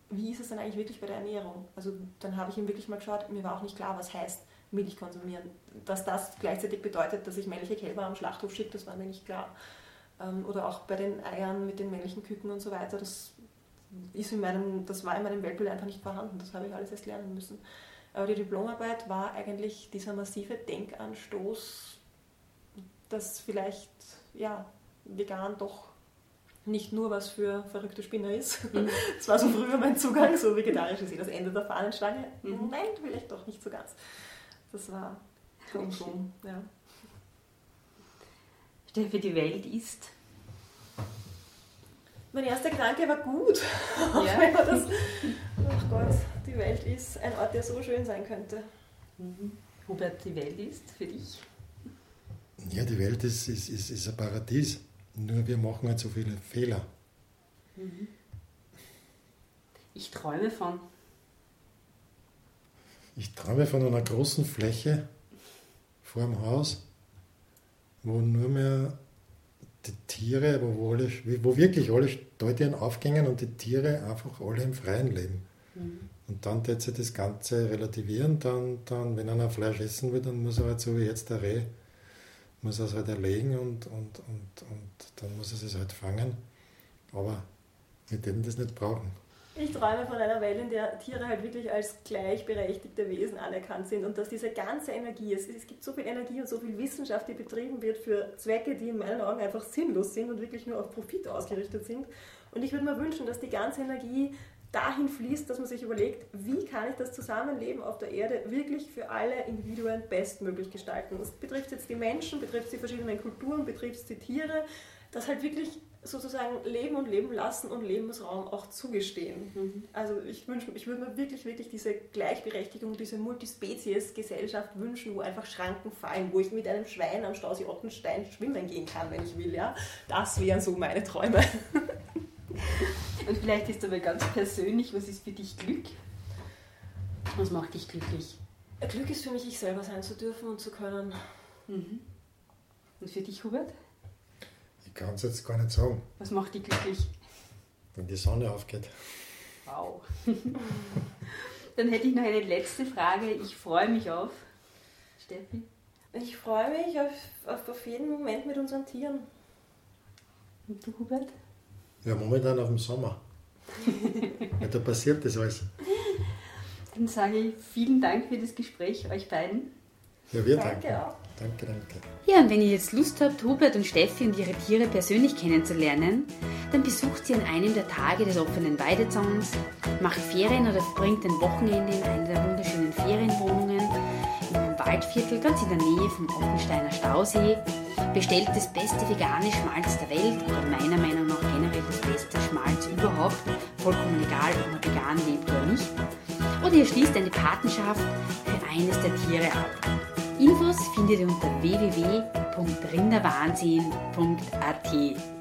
wie ist es dann eigentlich wirklich bei der Ernährung? Also dann habe ich ihm wirklich mal geschaut, mir war auch nicht klar, was heißt Milch konsumieren. Dass das gleichzeitig bedeutet, dass ich männliche Kälber am Schlachthof schicke, das war mir nicht klar. Ähm, Oder auch bei den Eiern mit den männlichen Küken und so weiter, das, ist in meinem, das war in meinem Weltbild einfach nicht vorhanden. Das habe ich alles erst lernen müssen. Aber die Diplomarbeit war eigentlich dieser massive Denkanstoß, dass vielleicht ja, vegan doch nicht nur was für verrückte Spinner ist. Mhm. [laughs] Das war so früher mein Zugang, so vegetarisch ist eh das Ende der Fahnenstange. Mhm. Nein, vielleicht doch nicht so ganz. Das war schon so, ja. Steffi, die Welt ist. Mein erster Gedanke war gut. [laughs] Ja. Wenn man das, ach Gott, die Welt ist ein Ort, der so schön sein könnte. Mhm. Hubert, die Welt ist für dich. Ja, die Welt ist, ist, ist, ist ein Paradies. Nur wir machen halt so viele Fehler. Ich träume von. Ich träume von einer großen Fläche vor dem Haus, wo nur mehr die Tiere, wo, wo, alle, wo wirklich alle Stalltieren aufgängen und die Tiere einfach alle im Freien leben. Und dann tät sich das Ganze relativieren. Dann, dann, wenn einer Fleisch essen will, dann muss er halt so wie jetzt der Reh, muss er es halt erlegen und, und, und, und dann muss er es halt fangen. Aber wir dürfen das nicht brauchen. Ich träume von einer Welt, in der Tiere halt wirklich als gleichberechtigte Wesen anerkannt sind und dass diese ganze Energie, es, es gibt so viel Energie und so viel Wissenschaft, die betrieben wird für Zwecke, die in meinen Augen einfach sinnlos sind und wirklich nur auf Profit ausgerichtet sind. Und ich würde mir wünschen, dass die ganze Energie dahin fließt, dass man sich überlegt, wie kann ich das Zusammenleben auf der Erde wirklich für alle Individuen bestmöglich gestalten. Das betrifft jetzt die Menschen, betrifft die verschiedenen Kulturen, betrifft die Tiere, dass halt wirklich sozusagen Leben und Leben lassen und Lebensraum auch zugestehen. Also ich wünsche, ich würde mir wirklich, wirklich diese Gleichberechtigung, diese Multispezies-Gesellschaft wünschen, wo einfach Schranken fallen, wo ich mit einem Schwein am Stausee Ottenstein schwimmen gehen kann, wenn ich will. Ja? Das wären so meine Träume. [laughs] Und vielleicht ist aber ganz persönlich, was ist für dich Glück? Was macht dich glücklich? Glück ist für mich, ich selber sein zu dürfen und zu können. Mhm. Und für dich, Hubert? Ich kann es jetzt gar nicht sagen, Was macht dich glücklich? wenn die Sonne aufgeht. Wow. [laughs] Dann hätte ich noch eine letzte Frage. Ich freue mich auf. Steffi? Ich freue mich auf, auf, auf jeden Moment mit unseren Tieren. Und du, Hubert? Ja, momentan auf dem Sommer. [laughs] ja, da passiert das alles. Dann sage ich vielen Dank für das Gespräch, euch beiden. Ja, wir Danke danken. auch. Danke, danke. Ja, und wenn ihr jetzt Lust habt, Hubert und Steffi und ihre Tiere persönlich kennenzulernen, dann besucht sie an einem der Tage des offenen Weidezauns, macht Ferien oder verbringt ein Wochenende in einer der wunderschönen Ferienwohnungen im Waldviertel, ganz in der Nähe vom Oppensteiner Stausee, bestellt das beste vegane Schmalz der Welt oder meiner Meinung nach generell das beste Schmalz überhaupt, vollkommen egal, ob man vegan lebt oder nicht. Oder ihr schließt eine Patenschaft für eines der Tiere ab. Infos findet ihr unter www.rinderwahnsinn.at.